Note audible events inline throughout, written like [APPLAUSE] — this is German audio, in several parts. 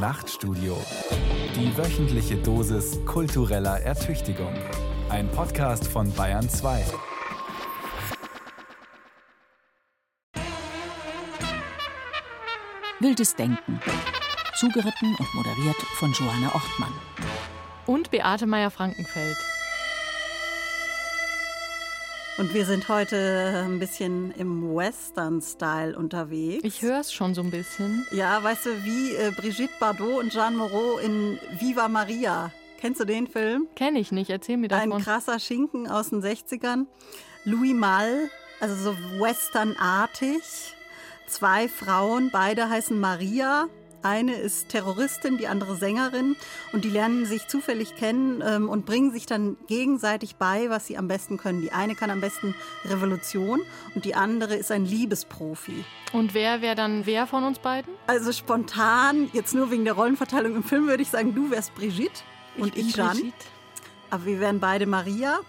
Nachtstudio. Die wöchentliche Dosis kultureller Ertüchtigung. Ein Podcast von Bayern 2. Wildes Denken. Zugeritten und moderiert von Johanna Ortmann. Und Beate Meyer-Frankenfeld. Und wir sind heute ein bisschen im Western-Style unterwegs. Ich höre es schon so ein bisschen. Ja, weißt du, wie äh, Brigitte Bardot und Jean Moreau in Viva Maria. Kennst du den Film? Kenne ich nicht, erzähl mir davon. Ein krasser Schinken aus den 60ern. Louis Malle, also so westernartig. Zwei Frauen, beide heißen Maria. Eine ist Terroristin, die andere Sängerin und die lernen sich zufällig kennen ähm, und bringen sich dann gegenseitig bei, was sie am besten können. Die eine kann am besten Revolution und die andere ist ein Liebesprofi. Und wer wäre dann wer von uns beiden? Also spontan, jetzt nur wegen der Rollenverteilung im Film, würde ich sagen, du wärst Brigitte und ich, ich Jeanne. Aber wir wären beide Maria.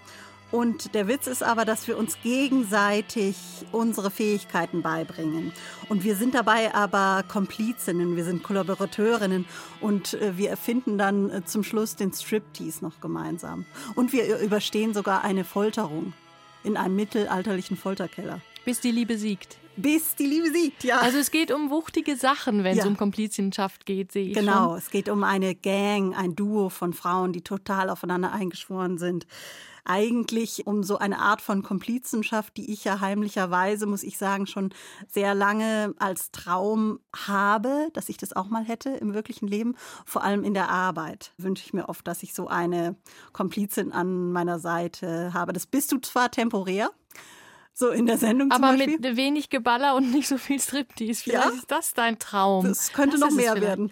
Und der Witz ist aber, dass wir uns gegenseitig unsere Fähigkeiten beibringen. Und wir sind dabei aber Komplizinnen, wir sind Kollaborateurinnen und äh, wir erfinden dann äh, zum Schluss den Striptease noch gemeinsam. Und wir überstehen sogar eine Folterung in einem mittelalterlichen Folterkeller. Bis die Liebe siegt. Bis die Liebe siegt, ja. Also es geht um wuchtige Sachen, wenn ja. es um Komplizenschaft geht, sehe ich Genau, schon. es geht um eine Gang, ein Duo von Frauen, die total aufeinander eingeschworen sind eigentlich um so eine Art von Komplizenschaft, die ich ja heimlicherweise, muss ich sagen, schon sehr lange als Traum habe, dass ich das auch mal hätte im wirklichen Leben, vor allem in der Arbeit. Wünsche ich mir oft, dass ich so eine Komplizin an meiner Seite habe. Das bist du zwar temporär, so in der Sendung Aber zum Beispiel. mit wenig Geballer und nicht so viel Striptease. Vielleicht ja? ist das dein Traum. Das könnte das noch mehr werden.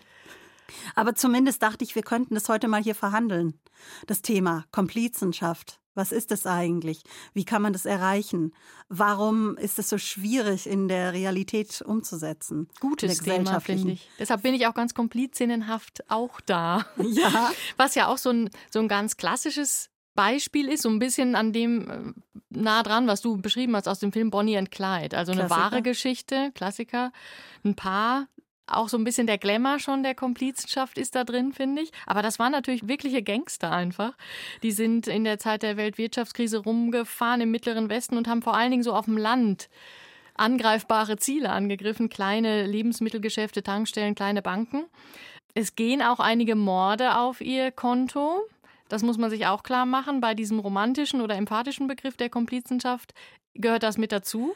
Aber zumindest dachte ich, wir könnten das heute mal hier verhandeln. Das Thema Komplizenschaft. Was ist es eigentlich? Wie kann man das erreichen? Warum ist es so schwierig in der Realität umzusetzen? Gutes Thema, finde ich. Deshalb bin ich auch ganz komplizinnenhaft auch da. [LAUGHS] Ja. Was ja auch so ein, so ein ganz klassisches Beispiel ist, so ein bisschen an dem äh, nah dran, was du beschrieben hast aus dem Film Bonnie and Clyde. Also eine Klassiker. wahre Geschichte, Klassiker. Ein Paar auch so ein bisschen der Glamour schon der Komplizenschaft ist da drin, finde ich. Aber das waren natürlich wirkliche Gangster einfach. Die sind in der Zeit der Weltwirtschaftskrise rumgefahren im Mittleren Westen und haben vor allen Dingen so auf dem Land angreifbare Ziele angegriffen. Kleine Lebensmittelgeschäfte, Tankstellen, kleine Banken. Es gehen auch einige Morde auf ihr Konto. Das muss man sich auch klar machen. Bei diesem romantischen oder empatischen Begriff der Komplizenschaft gehört das mit dazu.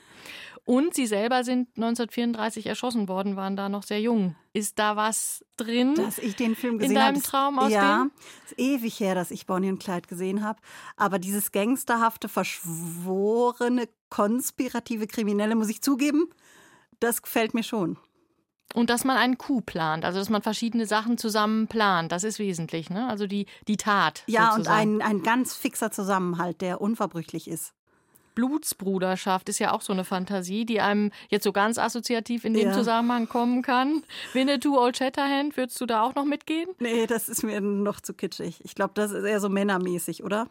Und sie selber sind 1934 erschossen worden, waren da noch sehr jung. Ist da was drin? Dass ich den Film gesehen habe. In deinem Traum aus Ja, ist ewig her, dass ich Bonnie und Clyde gesehen habe. Aber dieses gangsterhafte, verschworene, konspirative Kriminelle, muss ich zugeben, das gefällt mir schon. Und dass man einen Coup plant, also dass man verschiedene Sachen zusammen plant, das ist wesentlich, ne? Also die, die Tat. Ja, sozusagen. und ein, ein ganz fixer Zusammenhalt, der unverbrüchlich ist. Blutsbruderschaft ist ja auch so eine Fantasie, die einem jetzt so ganz assoziativ in dem ja. Zusammenhang kommen kann. Winnetou Old Shatterhand, würdest du da auch noch mitgehen? Nee, das ist mir noch zu kitschig. Ich glaube, das ist eher so männermäßig, oder?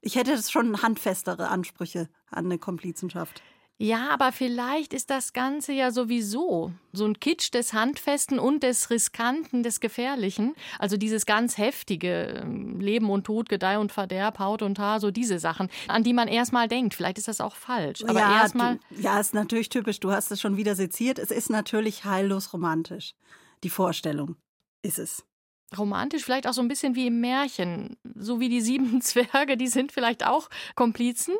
Ich hätte schon handfestere Ansprüche an eine Komplizenschaft. Ja, aber vielleicht ist das Ganze ja sowieso so ein Kitsch des Handfesten und des Riskanten, des Gefährlichen. Also dieses ganz heftige ähm, Leben und Tod, Gedeih und Verderb, Haut und Haar, so diese Sachen, an die man erstmal denkt. Vielleicht ist das auch falsch. Aber ja, erstmal. Ja, ist natürlich typisch. Du hast es schon wieder seziert. Es ist natürlich heillos romantisch. Die Vorstellung ist es romantisch, vielleicht auch so ein bisschen wie im Märchen. So wie die sieben [LAUGHS] Zwerge, die sind vielleicht auch Komplizen.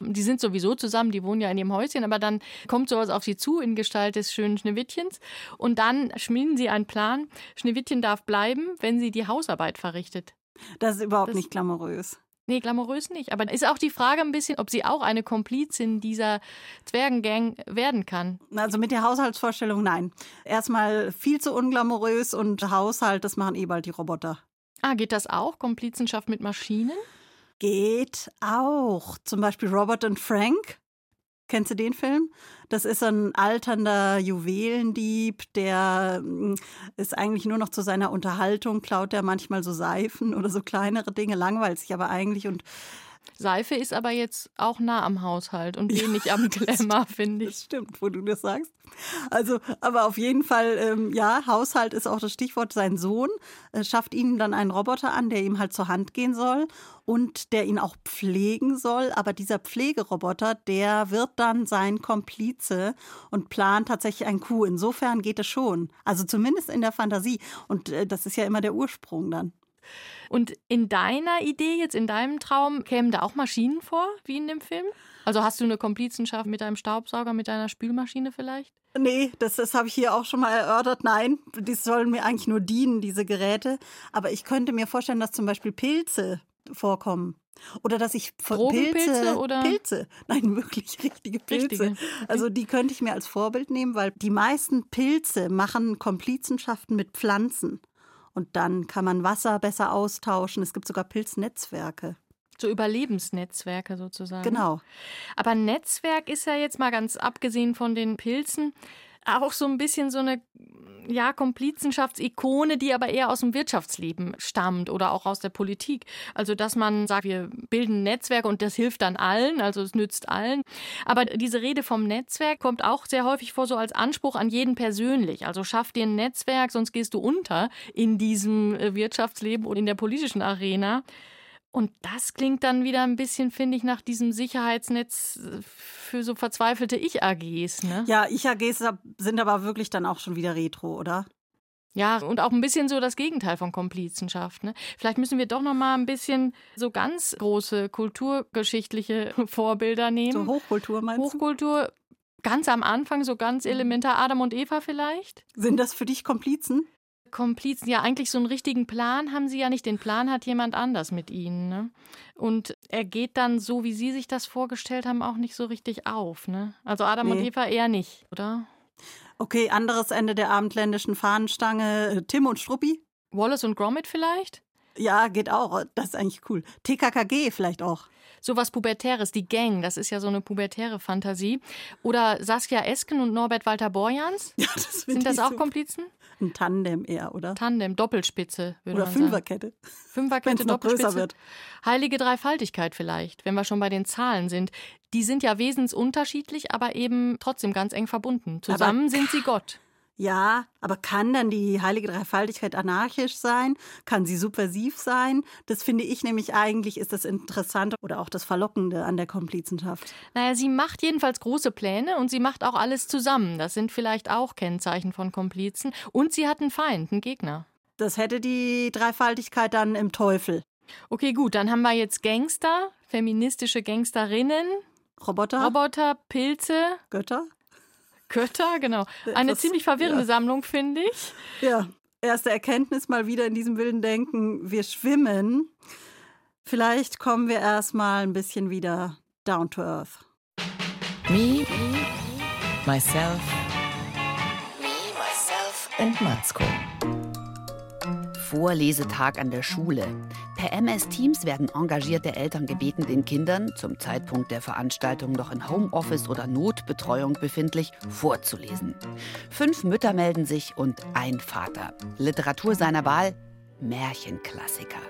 Die sind sowieso zusammen, die wohnen ja in ihrem Häuschen, aber dann kommt sowas auf sie zu in Gestalt des schönen Schneewittchens und dann schmieden sie einen Plan. Schneewittchen darf bleiben, wenn sie die Hausarbeit verrichtet. Das ist überhaupt das, nicht glamourös. Nee, glamourös nicht. Aber ist auch die Frage ein bisschen, ob sie auch eine Komplizin dieser Zwergengang werden kann. Also mit der Haushaltsvorstellung nein. Erstmal viel zu unglamourös und Haushalt, das machen eh bald die Roboter. Ah, geht das auch? Komplizenschaft mit Maschinen? Geht auch. Zum Beispiel Robert und Frank. Kennst du den Film? Das ist ein alternder Juwelendieb, der mm, ist eigentlich nur noch zu seiner Unterhaltung, klaut er manchmal so Seifen oder so kleinere Dinge, langweilt sich aber eigentlich und Seife ist aber jetzt auch nah am Haushalt und [LAUGHS] wenig ja, am Glamour, finde ich. Das stimmt, wo du das sagst. Also, aber auf jeden Fall, ähm, ja, Haushalt ist auch das Stichwort. Sein Sohn äh, schafft ihm dann einen Roboter an, der ihm halt zur Hand gehen soll und der ihn auch pflegen soll. Aber dieser Pflegeroboter, der wird dann sein Komplize und plant tatsächlich ein Coup. Insofern geht es schon. Also zumindest in der Fantasie. Und äh, das ist ja immer der Ursprung dann. Und in deiner Idee, jetzt in deinem Traum, kämen da auch Maschinen vor, wie in dem Film? Also hast du eine Komplizenschaft mit deinem Staubsauger, mit deiner Spülmaschine vielleicht? Nee, das, das habe ich hier auch schon mal erörtert. Nein, die sollen mir eigentlich nur dienen, diese Geräte. Aber ich könnte mir vorstellen, dass zum Beispiel Pilze vorkommen. Oder dass ich Pilze oder Pilze, nein, [LAUGHS] wirklich richtige Pilze. Richtige. Also die könnte ich mir als Vorbild nehmen, weil die meisten Pilze machen Komplizenschaften mit Pflanzen. Und dann kann man Wasser besser austauschen. Es gibt sogar Pilznetzwerke. So Überlebensnetzwerke sozusagen. Genau. Aber Netzwerk ist ja jetzt mal ganz abgesehen von den Pilzen auch so ein bisschen so eine ja, Komplizenschaftsikone, die aber eher aus dem Wirtschaftsleben stammt oder auch aus der Politik. Also, dass man sagt, wir bilden Netzwerke und das hilft dann allen, also es nützt allen. Aber diese Rede vom Netzwerk kommt auch sehr häufig vor, so als Anspruch an jeden persönlich. Also, schaff dir ein Netzwerk, sonst gehst du unter in diesem äh, Wirtschaftsleben und in der politischen Arena. Und das klingt dann wieder ein bisschen, finde ich, nach diesem Sicherheitsnetz äh, für so verzweifelte Ich-AGs. Ne? Ja, Ich-AGs sind aber wirklich dann auch schon wieder retro, oder? Ja, und auch ein bisschen so das Gegenteil von Komplizenschaft. Ne? Vielleicht müssen wir doch noch mal ein bisschen so ganz große kulturgeschichtliche [LAUGHS] Vorbilder nehmen. So Hochkultur meinst Hochkultur, du? Hochkultur, ganz am Anfang, so ganz elementar Adam und Eva vielleicht. Sind das für dich Komplizen? Komplizen. Ja, eigentlich so einen richtigen Plan haben sie ja nicht. Den Plan hat jemand anders mit ihnen. Ne? Und er geht dann so, wie sie sich das vorgestellt haben, auch nicht so richtig auf. Ne? Also Adam nee. und Eva eher nicht, oder? Okay, anderes Ende der abendländischen Fahnenstange. Tim und Struppi? Wallace und Gromit vielleicht? Ja, geht auch. Das ist eigentlich cool. TKKG vielleicht auch sowas Pubertäres, die Gang, das ist ja so eine pubertäre Fantasie. Oder Saskia Esken und Norbert Walter Borjans. [LAUGHS] Ja, das Sind das auch super. Komplizen? Ein Tandem eher, oder? Tandem, Doppelspitze. Würde oder man Fünferkette. Sagen. Fünferkette, Doppelspitze. Wird. Heilige Dreifaltigkeit vielleicht, wenn wir schon bei den Zahlen sind. Die sind ja wesensunterschiedlich, aber eben trotzdem ganz eng verbunden. Zusammen aber sind sie Gott. Ja, aber kann dann die heilige Dreifaltigkeit anarchisch sein? Kann sie subversiv sein? Das finde ich nämlich eigentlich ist das Interessante oder auch das Verlockende an der Komplizenschaft. Naja, sie macht jedenfalls große Pläne und sie macht auch alles zusammen. Das sind vielleicht auch Kennzeichen von Komplizen. Und sie hat einen Feind, einen Gegner. Das hätte die Dreifaltigkeit dann im Teufel. Okay, gut, dann haben wir jetzt Gangster, feministische Gangsterinnen. Roboter. Roboter, Pilze. Götter. Götter, genau. Eine Etwas, ziemlich verwirrende ja. Sammlung, finde ich. Ja, erste Erkenntnis mal wieder in diesem wilden Denken. Wir schwimmen. Vielleicht kommen wir erstmal ein bisschen wieder down to earth. Me, myself, me, myself and Matzko. Vorlesetag an der Schule. Per MS Teams werden engagierte Eltern gebeten, den Kindern, zum Zeitpunkt der Veranstaltung noch in Homeoffice oder Notbetreuung befindlich, vorzulesen. Fünf Mütter melden sich und ein Vater. Literatur seiner Wahl, Märchenklassiker.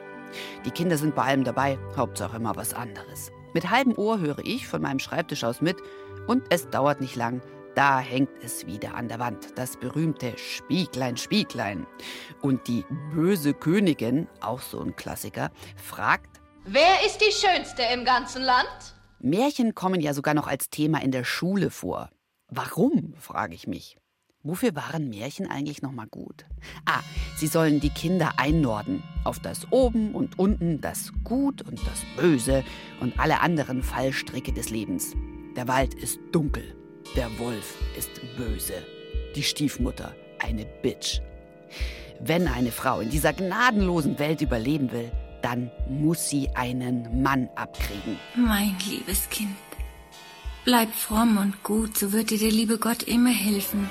Die Kinder sind bei allem dabei, Hauptsache immer was anderes. Mit halbem Ohr höre ich von meinem Schreibtisch aus mit und es dauert nicht lang, da hängt es wieder an der Wand, das berühmte Spieglein, Spieglein. Und die böse Königin, auch so ein Klassiker, fragt, Wer ist die Schönste im ganzen Land? Märchen kommen ja sogar noch als Thema in der Schule vor. Warum, frage ich mich. Wofür waren Märchen eigentlich nochmal gut? Ah, sie sollen die Kinder einnorden auf das Oben und Unten, das Gut und das Böse und alle anderen Fallstricke des Lebens. Der Wald ist dunkel, der Wolf ist böse. Die Stiefmutter eine Bitch. Wenn eine Frau in dieser gnadenlosen Welt überleben will, dann muss sie einen Mann abkriegen. Mein liebes Kind, bleib fromm und gut, so wird dir der liebe Gott immer helfen.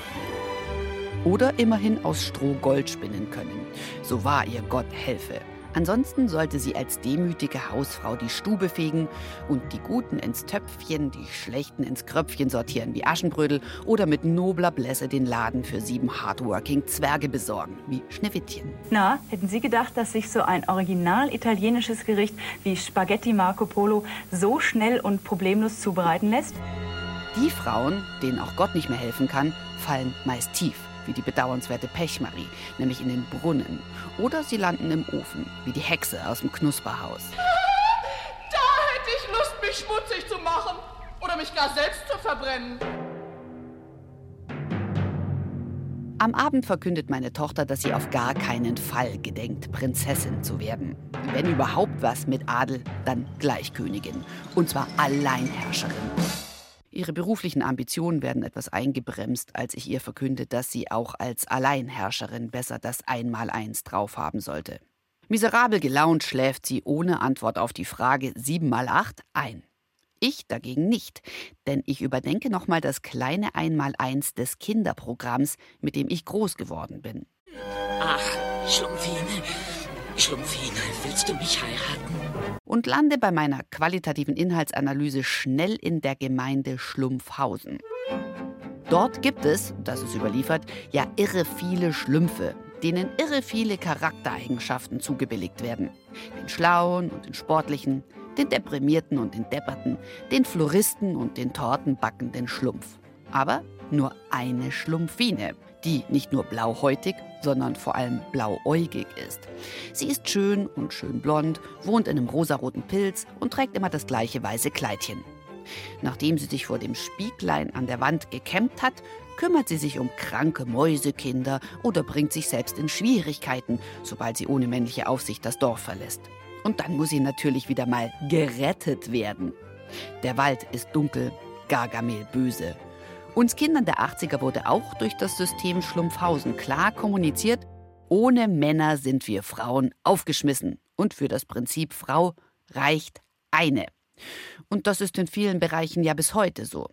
Oder immerhin aus Stroh Gold spinnen können. So wahr ihr Gott helfe. Ansonsten sollte sie als demütige Hausfrau die Stube fegen und die Guten ins Töpfchen, die Schlechten ins Kröpfchen sortieren wie Aschenbrödel oder mit nobler Blässe den Laden für sieben hardworking Zwerge besorgen, wie Schneewittchen. Na, hätten Sie gedacht, dass sich so ein original italienisches Gericht wie Spaghetti Marco Polo so schnell und problemlos zubereiten lässt? Die Frauen, denen auch Gott nicht mehr helfen kann, fallen meist tief wie die bedauernswerte Pechmarie, nämlich in den Brunnen. Oder sie landen im Ofen, wie die Hexe aus dem Knusperhaus. Da hätte ich Lust, mich schmutzig zu machen oder mich gar selbst zu verbrennen. Am Abend verkündet meine Tochter, dass sie auf gar keinen Fall gedenkt, Prinzessin zu werden. Wenn überhaupt was mit Adel, dann gleich Königin. Und zwar Alleinherrscherin. Ihre beruflichen Ambitionen werden etwas eingebremst, als ich ihr verkünde, dass sie auch als Alleinherrscherin besser das Einmaleins drauf haben sollte. Miserabel gelaunt schläft sie ohne Antwort auf die Frage 7 mal 8 ein. Ich dagegen nicht, denn ich überdenke nochmal das kleine Einmaleins des Kinderprogramms, mit dem ich groß geworden bin. Ach, Schlumpfine, Schlumpfine, willst du mich heiraten? Und lande bei meiner qualitativen Inhaltsanalyse schnell in der Gemeinde Schlumpfhausen. Dort gibt es, das ist überliefert, ja irre viele Schlümpfe, denen irre viele Charaktereigenschaften zugebilligt werden. Den Schlauen und den Sportlichen, den Deprimierten und den Depperten, den Floristen und den Tortenbackenden Schlumpf. Aber nur eine Schlumpfine, die nicht nur blauhäutig, sondern vor allem blauäugig ist. Sie ist schön und schön blond, wohnt in einem rosaroten Pilz und trägt immer das gleiche weiße Kleidchen. Nachdem sie sich vor dem Spieglein an der Wand gekämmt hat, kümmert sie sich um kranke Mäusekinder oder bringt sich selbst in Schwierigkeiten, sobald sie ohne männliche Aufsicht das Dorf verlässt. Und dann muss sie natürlich wieder mal gerettet werden. Der Wald ist dunkel, Gargamel böse uns Kindern der 80er wurde auch durch das System Schlumpfhausen klar kommuniziert, ohne Männer sind wir Frauen aufgeschmissen. Und für das Prinzip Frau reicht eine. Und das ist in vielen Bereichen ja bis heute so.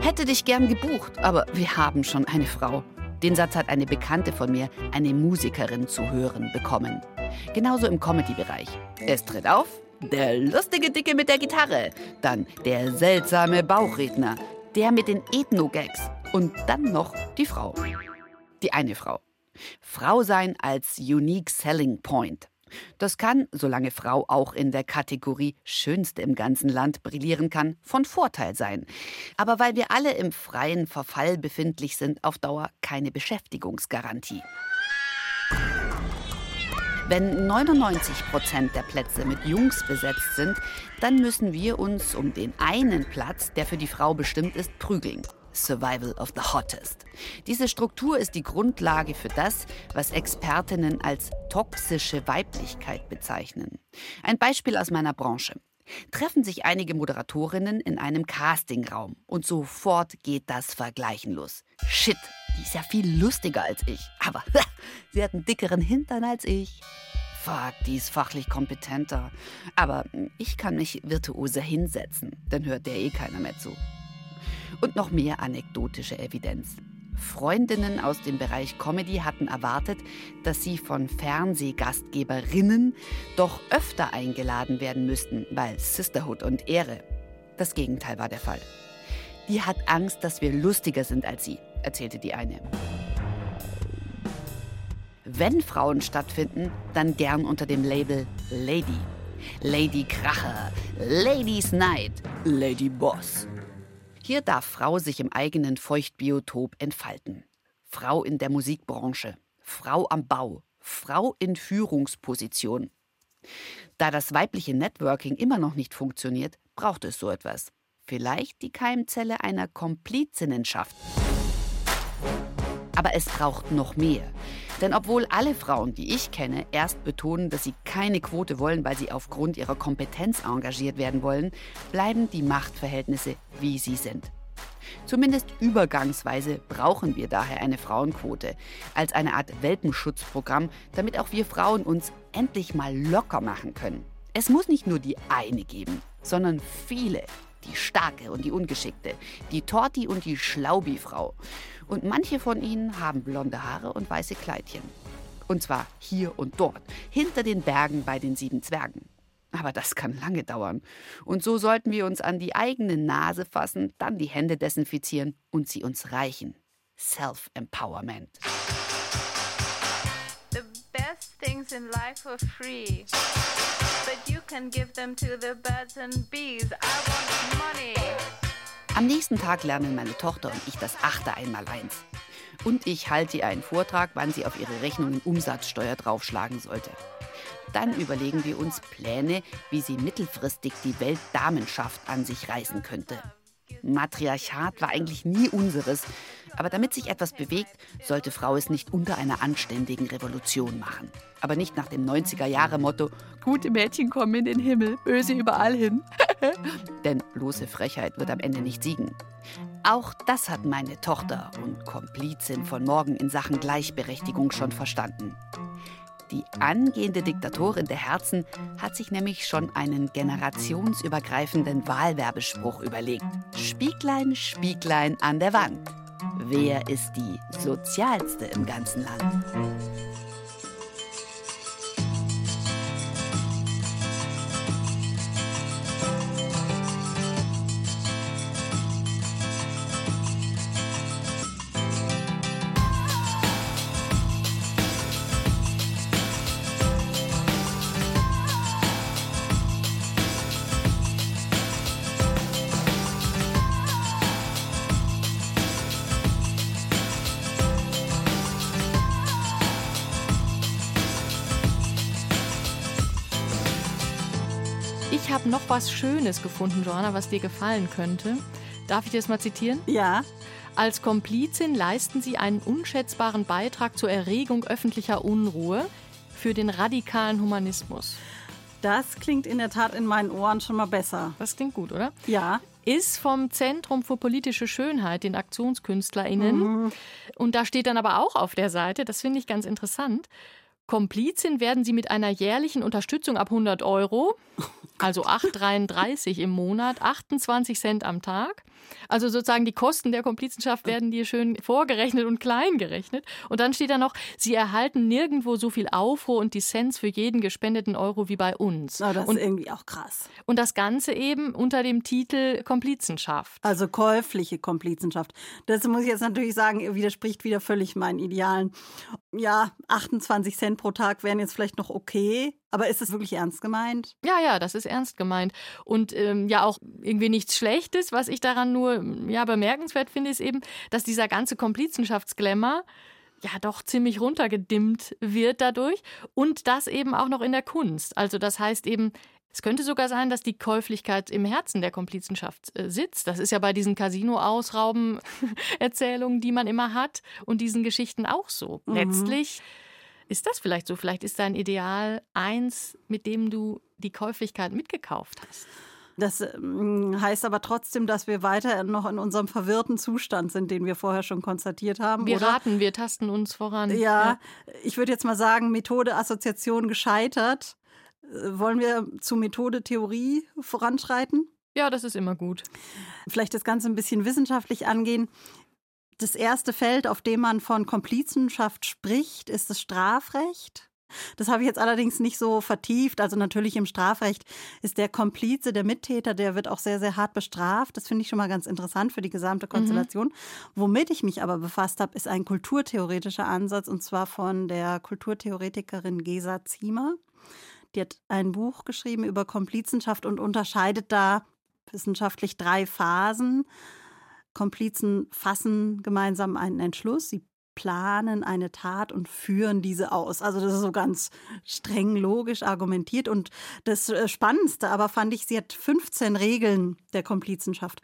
Hätte dich gern gebucht, aber wir haben schon eine Frau. Den Satz hat eine Bekannte von mir, eine Musikerin, zu hören bekommen. Genauso im Comedy-Bereich. Es tritt auf, der lustige Dicke mit der Gitarre, dann der seltsame Bauchredner, der mit den Ethno-Gags und dann noch die Frau. Die eine Frau. Frau sein als Unique Selling Point. Das kann, solange Frau auch in der Kategorie Schönste im ganzen Land brillieren kann, von Vorteil sein. Aber weil wir alle im freien Verfall befindlich sind, auf Dauer keine Beschäftigungsgarantie. Wenn 99 Prozent der Plätze mit Jungs besetzt sind, dann müssen wir uns um den einen Platz, der für die Frau bestimmt ist, prügeln. Survival of the Hottest. Diese Struktur ist die Grundlage für das, was Expertinnen als toxische Weiblichkeit bezeichnen. Ein Beispiel aus meiner Branche. Treffen sich einige Moderatorinnen in einem Castingraum und sofort geht das Vergleichen los. Shit, die ist ja viel lustiger als ich. Aber [LAUGHS] sie hat einen dickeren Hintern als ich. Fuck, die ist fachlich kompetenter. Aber ich kann mich virtuoser hinsetzen, dann hört der eh keiner mehr zu. Und noch mehr anekdotische Evidenz. Freundinnen aus dem Bereich Comedy hatten erwartet, dass sie von Fernsehgastgeberinnen doch öfter eingeladen werden müssten, weil Sisterhood und Ehre. Das Gegenteil war der Fall. Die hat Angst, dass wir lustiger sind als sie, erzählte die eine. Wenn Frauen stattfinden, dann gern unter dem Label Lady. Lady Kracher, Ladies Night, Lady Boss. Hier darf Frau sich im eigenen Feuchtbiotop entfalten. Frau in der Musikbranche, Frau am Bau, Frau in Führungsposition. Da das weibliche Networking immer noch nicht funktioniert, braucht es so etwas. Vielleicht die Keimzelle einer Komplizinnenschaft. Aber es braucht noch mehr. Denn obwohl alle Frauen, die ich kenne, erst betonen, dass sie keine Quote wollen, weil sie aufgrund ihrer Kompetenz engagiert werden wollen, bleiben die Machtverhältnisse, wie sie sind. Zumindest übergangsweise brauchen wir daher eine Frauenquote als eine Art Welpenschutzprogramm, damit auch wir Frauen uns endlich mal locker machen können. Es muss nicht nur die eine geben, sondern viele. Die starke und die ungeschickte, die Torti und die Schlaubi-Frau. Und manche von ihnen haben blonde Haare und weiße Kleidchen. Und zwar hier und dort, hinter den Bergen bei den sieben Zwergen. Aber das kann lange dauern. Und so sollten wir uns an die eigene Nase fassen, dann die Hände desinfizieren und sie uns reichen. Self-Empowerment. The best things in life are free. But you can give them to the birds and bees. I want money. Am nächsten Tag lernen meine Tochter und ich das achte Einmaleins. Und ich halte ihr einen Vortrag, wann sie auf ihre Rechnungen Umsatzsteuer draufschlagen sollte. Dann überlegen wir uns Pläne, wie sie mittelfristig die Weltdamenschaft an sich reißen könnte. Matriarchat war eigentlich nie unseres, aber damit sich etwas bewegt, sollte Frau es nicht unter einer anständigen Revolution machen. Aber nicht nach dem 90er-Jahre-Motto: Gute Mädchen kommen in den Himmel, böse überall hin. [LAUGHS] Denn bloße Frechheit wird am Ende nicht siegen. Auch das hat meine Tochter und Komplizin von morgen in Sachen Gleichberechtigung schon verstanden. Die angehende Diktatorin der Herzen hat sich nämlich schon einen generationsübergreifenden Wahlwerbespruch überlegt. Spieglein, Spieglein an der Wand. Wer ist die sozialste im ganzen Land? Was Schönes gefunden, Joanna, was dir gefallen könnte. Darf ich dir das mal zitieren? Ja. Als Komplizin leisten sie einen unschätzbaren Beitrag zur Erregung öffentlicher Unruhe für den radikalen Humanismus. Das klingt in der Tat in meinen Ohren schon mal besser. Das klingt gut, oder? Ja. Ist vom Zentrum für politische Schönheit, den AktionskünstlerInnen. Mhm. Und da steht dann aber auch auf der Seite, das finde ich ganz interessant, Komplizin werden sie mit einer jährlichen Unterstützung ab 100 Euro, [LAUGHS] also 8,33 im Monat, 28 Cent am Tag. Also sozusagen die Kosten der Komplizenschaft werden dir schön vorgerechnet und klein gerechnet. Und dann steht da noch, sie erhalten nirgendwo so viel Aufruhr und Dissens für jeden gespendeten Euro wie bei uns. Oh, das und, ist irgendwie auch krass. Und das Ganze eben unter dem Titel Komplizenschaft. Also käufliche Komplizenschaft. Das muss ich jetzt natürlich sagen, widerspricht wieder völlig meinen Idealen. Ja, 28 Cent pro Tag wären jetzt vielleicht noch okay. Aber ist es wirklich ernst gemeint? Ja, ja, das ist ernst gemeint. Und ähm, ja, auch irgendwie nichts Schlechtes. Was ich daran nur ja, bemerkenswert finde, ist eben, dass dieser ganze Komplizenschaftsglamour ja doch ziemlich runtergedimmt wird dadurch. Und das eben auch noch in der Kunst. Also das heißt eben, es könnte sogar sein, dass die Käuflichkeit im Herzen der Komplizenschaft äh, sitzt. Das ist ja bei diesen Casino-Ausrauben-Erzählungen, die man immer hat und diesen Geschichten auch so. Mhm. Letztlich ist das vielleicht so? Vielleicht ist dein Ideal eins, mit dem du die Käuflichkeit mitgekauft hast. Das ähm, heißt aber trotzdem, dass wir weiter noch in unserem verwirrten Zustand sind, den wir vorher schon konstatiert haben. Wir oder? raten, wir tasten uns voran. Ja, ja, ich würde jetzt mal sagen, Methode, Assoziation gescheitert. Äh, wollen wir zu Methode, Theorie voranschreiten? Ja, das ist immer gut. Vielleicht das Ganze ein bisschen wissenschaftlich angehen. Das erste Feld, auf dem man von Komplizenschaft spricht, ist das Strafrecht. Das habe ich jetzt allerdings nicht so vertieft. Also natürlich im Strafrecht ist der Komplize, der Mittäter, der wird auch sehr, sehr hart bestraft. Das finde ich schon mal ganz interessant für die gesamte mhm. Konstellation. Mhm. Womit ich mich aber befasst habe, ist ein kulturtheoretischer Ansatz und zwar von der Kulturtheoretikerin Gesa Ziemer. Die hat ein Buch geschrieben über Komplizenschaft und unterscheidet da wissenschaftlich drei Phasen. Komplizen fassen gemeinsam einen Entschluss, sie planen eine Tat und führen diese aus. Also das ist so ganz streng logisch argumentiert. Und das äh, Spannendste aber fand ich, sie hat 15 Regeln der Komplizenschaft.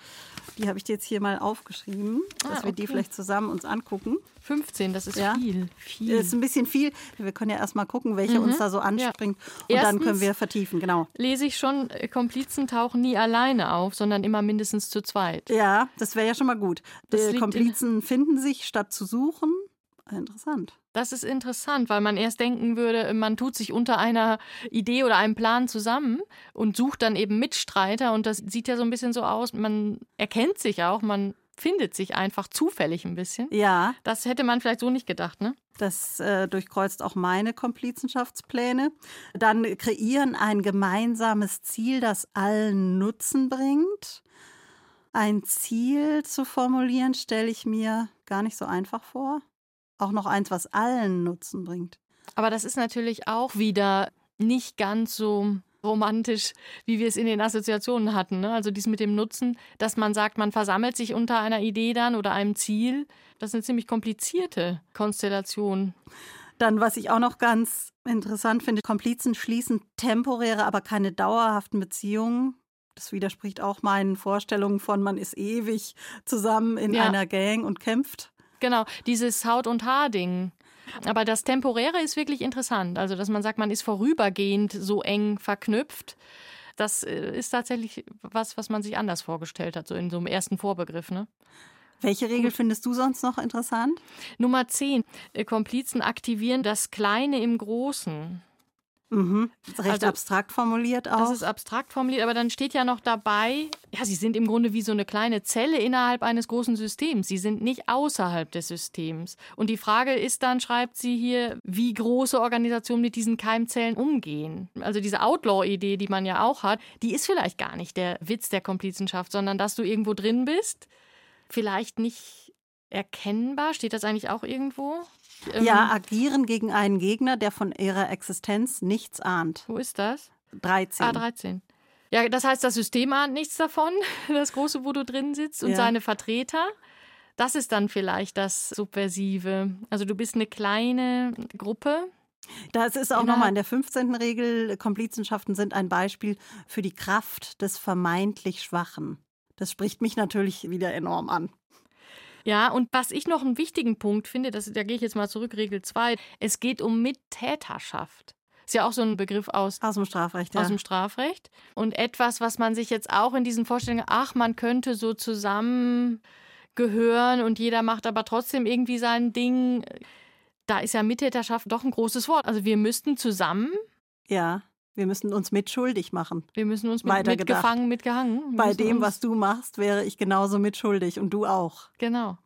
Die habe ich dir jetzt hier mal aufgeschrieben, ah, dass wir okay. die vielleicht zusammen uns angucken. 15, das ist ja. viel, viel. Das ist ein bisschen viel. Wir können ja erstmal gucken, welche mhm. uns da so anspringt. Ja. Und Erstens dann können wir vertiefen, genau. Lese ich schon, äh, Komplizen tauchen nie alleine auf, sondern immer mindestens zu zweit. Ja, das wäre ja schon mal gut. Die Komplizen finden sich, statt zu suchen. Interessant. Das ist interessant, weil man erst denken würde, man tut sich unter einer Idee oder einem Plan zusammen und sucht dann eben Mitstreiter und das sieht ja so ein bisschen so aus, man erkennt sich auch, man findet sich einfach zufällig ein bisschen. Ja. Das hätte man vielleicht so nicht gedacht, ne? Das äh, durchkreuzt auch meine Komplizenschaftspläne. Dann kreieren ein gemeinsames Ziel, das allen Nutzen bringt. Ein Ziel zu formulieren, stelle ich mir gar nicht so einfach vor. Auch noch eins, was allen Nutzen bringt. Aber das ist natürlich auch wieder nicht ganz so romantisch, wie wir es in den Assoziationen hatten. Ne? Also dies mit dem Nutzen, dass man sagt, man versammelt sich unter einer Idee dann oder einem Ziel. Das ist eine ziemlich komplizierte Konstellation. Dann, was ich auch noch ganz interessant finde, Komplizen schließen temporäre, aber keine dauerhaften Beziehungen. Das widerspricht auch meinen Vorstellungen von, man ist ewig zusammen in ja. einer Gang und kämpft. Genau, dieses Haut- und Haar-Ding. Aber das Temporäre ist wirklich interessant. Also, dass man sagt, man ist vorübergehend so eng verknüpft. Das äh, ist tatsächlich was, was man sich anders vorgestellt hat, so in so einem ersten Vorbegriff. Ne? Welche Regel findest du sonst noch interessant? Nummer 10. Äh, Komplizen aktivieren das Kleine im Großen. Mhm. Recht also, abstrakt formuliert auch. Das ist abstrakt formuliert, aber dann steht ja noch dabei, ja, sie sind im Grunde wie so eine kleine Zelle innerhalb eines großen Systems. Sie sind nicht außerhalb des Systems. Und die Frage ist dann, schreibt sie hier, wie große Organisationen mit diesen Keimzellen umgehen. Also diese Outlaw-Idee, die man ja auch hat, die ist vielleicht gar nicht der Witz der Komplizenschaft, sondern dass du irgendwo drin bist, vielleicht nicht erkennbar. Steht das eigentlich auch irgendwo? Ja, ähm, agieren gegen einen Gegner, der von ihrer Existenz nichts ahnt. Wo ist das? 13. Ah, 13. Ja, das heißt, das System ahnt nichts davon, [LAUGHS] das große, wo du drin sitzt, und ja. seine Vertreter. Das ist dann vielleicht das Subversive. Also du bist eine kleine Gruppe. Das ist auch nochmal in der 15. Regel, Komplizenschaften sind ein Beispiel für die Kraft des vermeintlich Schwachen. Das spricht mich natürlich wieder enorm an. Ja, und was ich noch einen wichtigen Punkt finde, das, da gehe ich jetzt mal zurück, Regel 2, es geht um Mittäterschaft. Ist ja auch so ein Begriff aus, aus dem Strafrecht. Ja. Aus dem Strafrecht. Und etwas, was man sich jetzt auch in diesen Vorstellungen, ach, man könnte so zusammengehören und jeder macht aber trotzdem irgendwie sein Ding. Da ist ja Mittäterschaft doch ein großes Wort. Also wir müssten zusammen. Ja. Wir müssen uns mitschuldig machen. Wir müssen uns mit, mitgefangen, mitgehangen. Bei dem, was du machst, wäre ich genauso mitschuldig und du auch. Genau.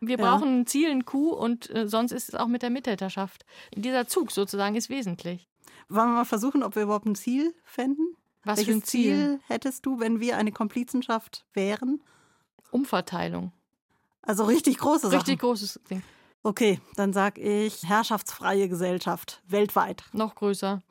Wir ja. brauchen ein Ziel, ein Coup und äh, sonst ist es auch mit der Mittäterschaft. Dieser Zug sozusagen ist wesentlich. Wollen wir mal versuchen, ob wir überhaupt ein Ziel fänden? Was Welches für ein Ziel? Ziel hättest du, wenn wir eine Komplizenschaft wären? Umverteilung. Also richtig große Sachen. Richtig großes Ding. Okay, dann sag ich herrschaftsfreie Gesellschaft weltweit. Noch größer.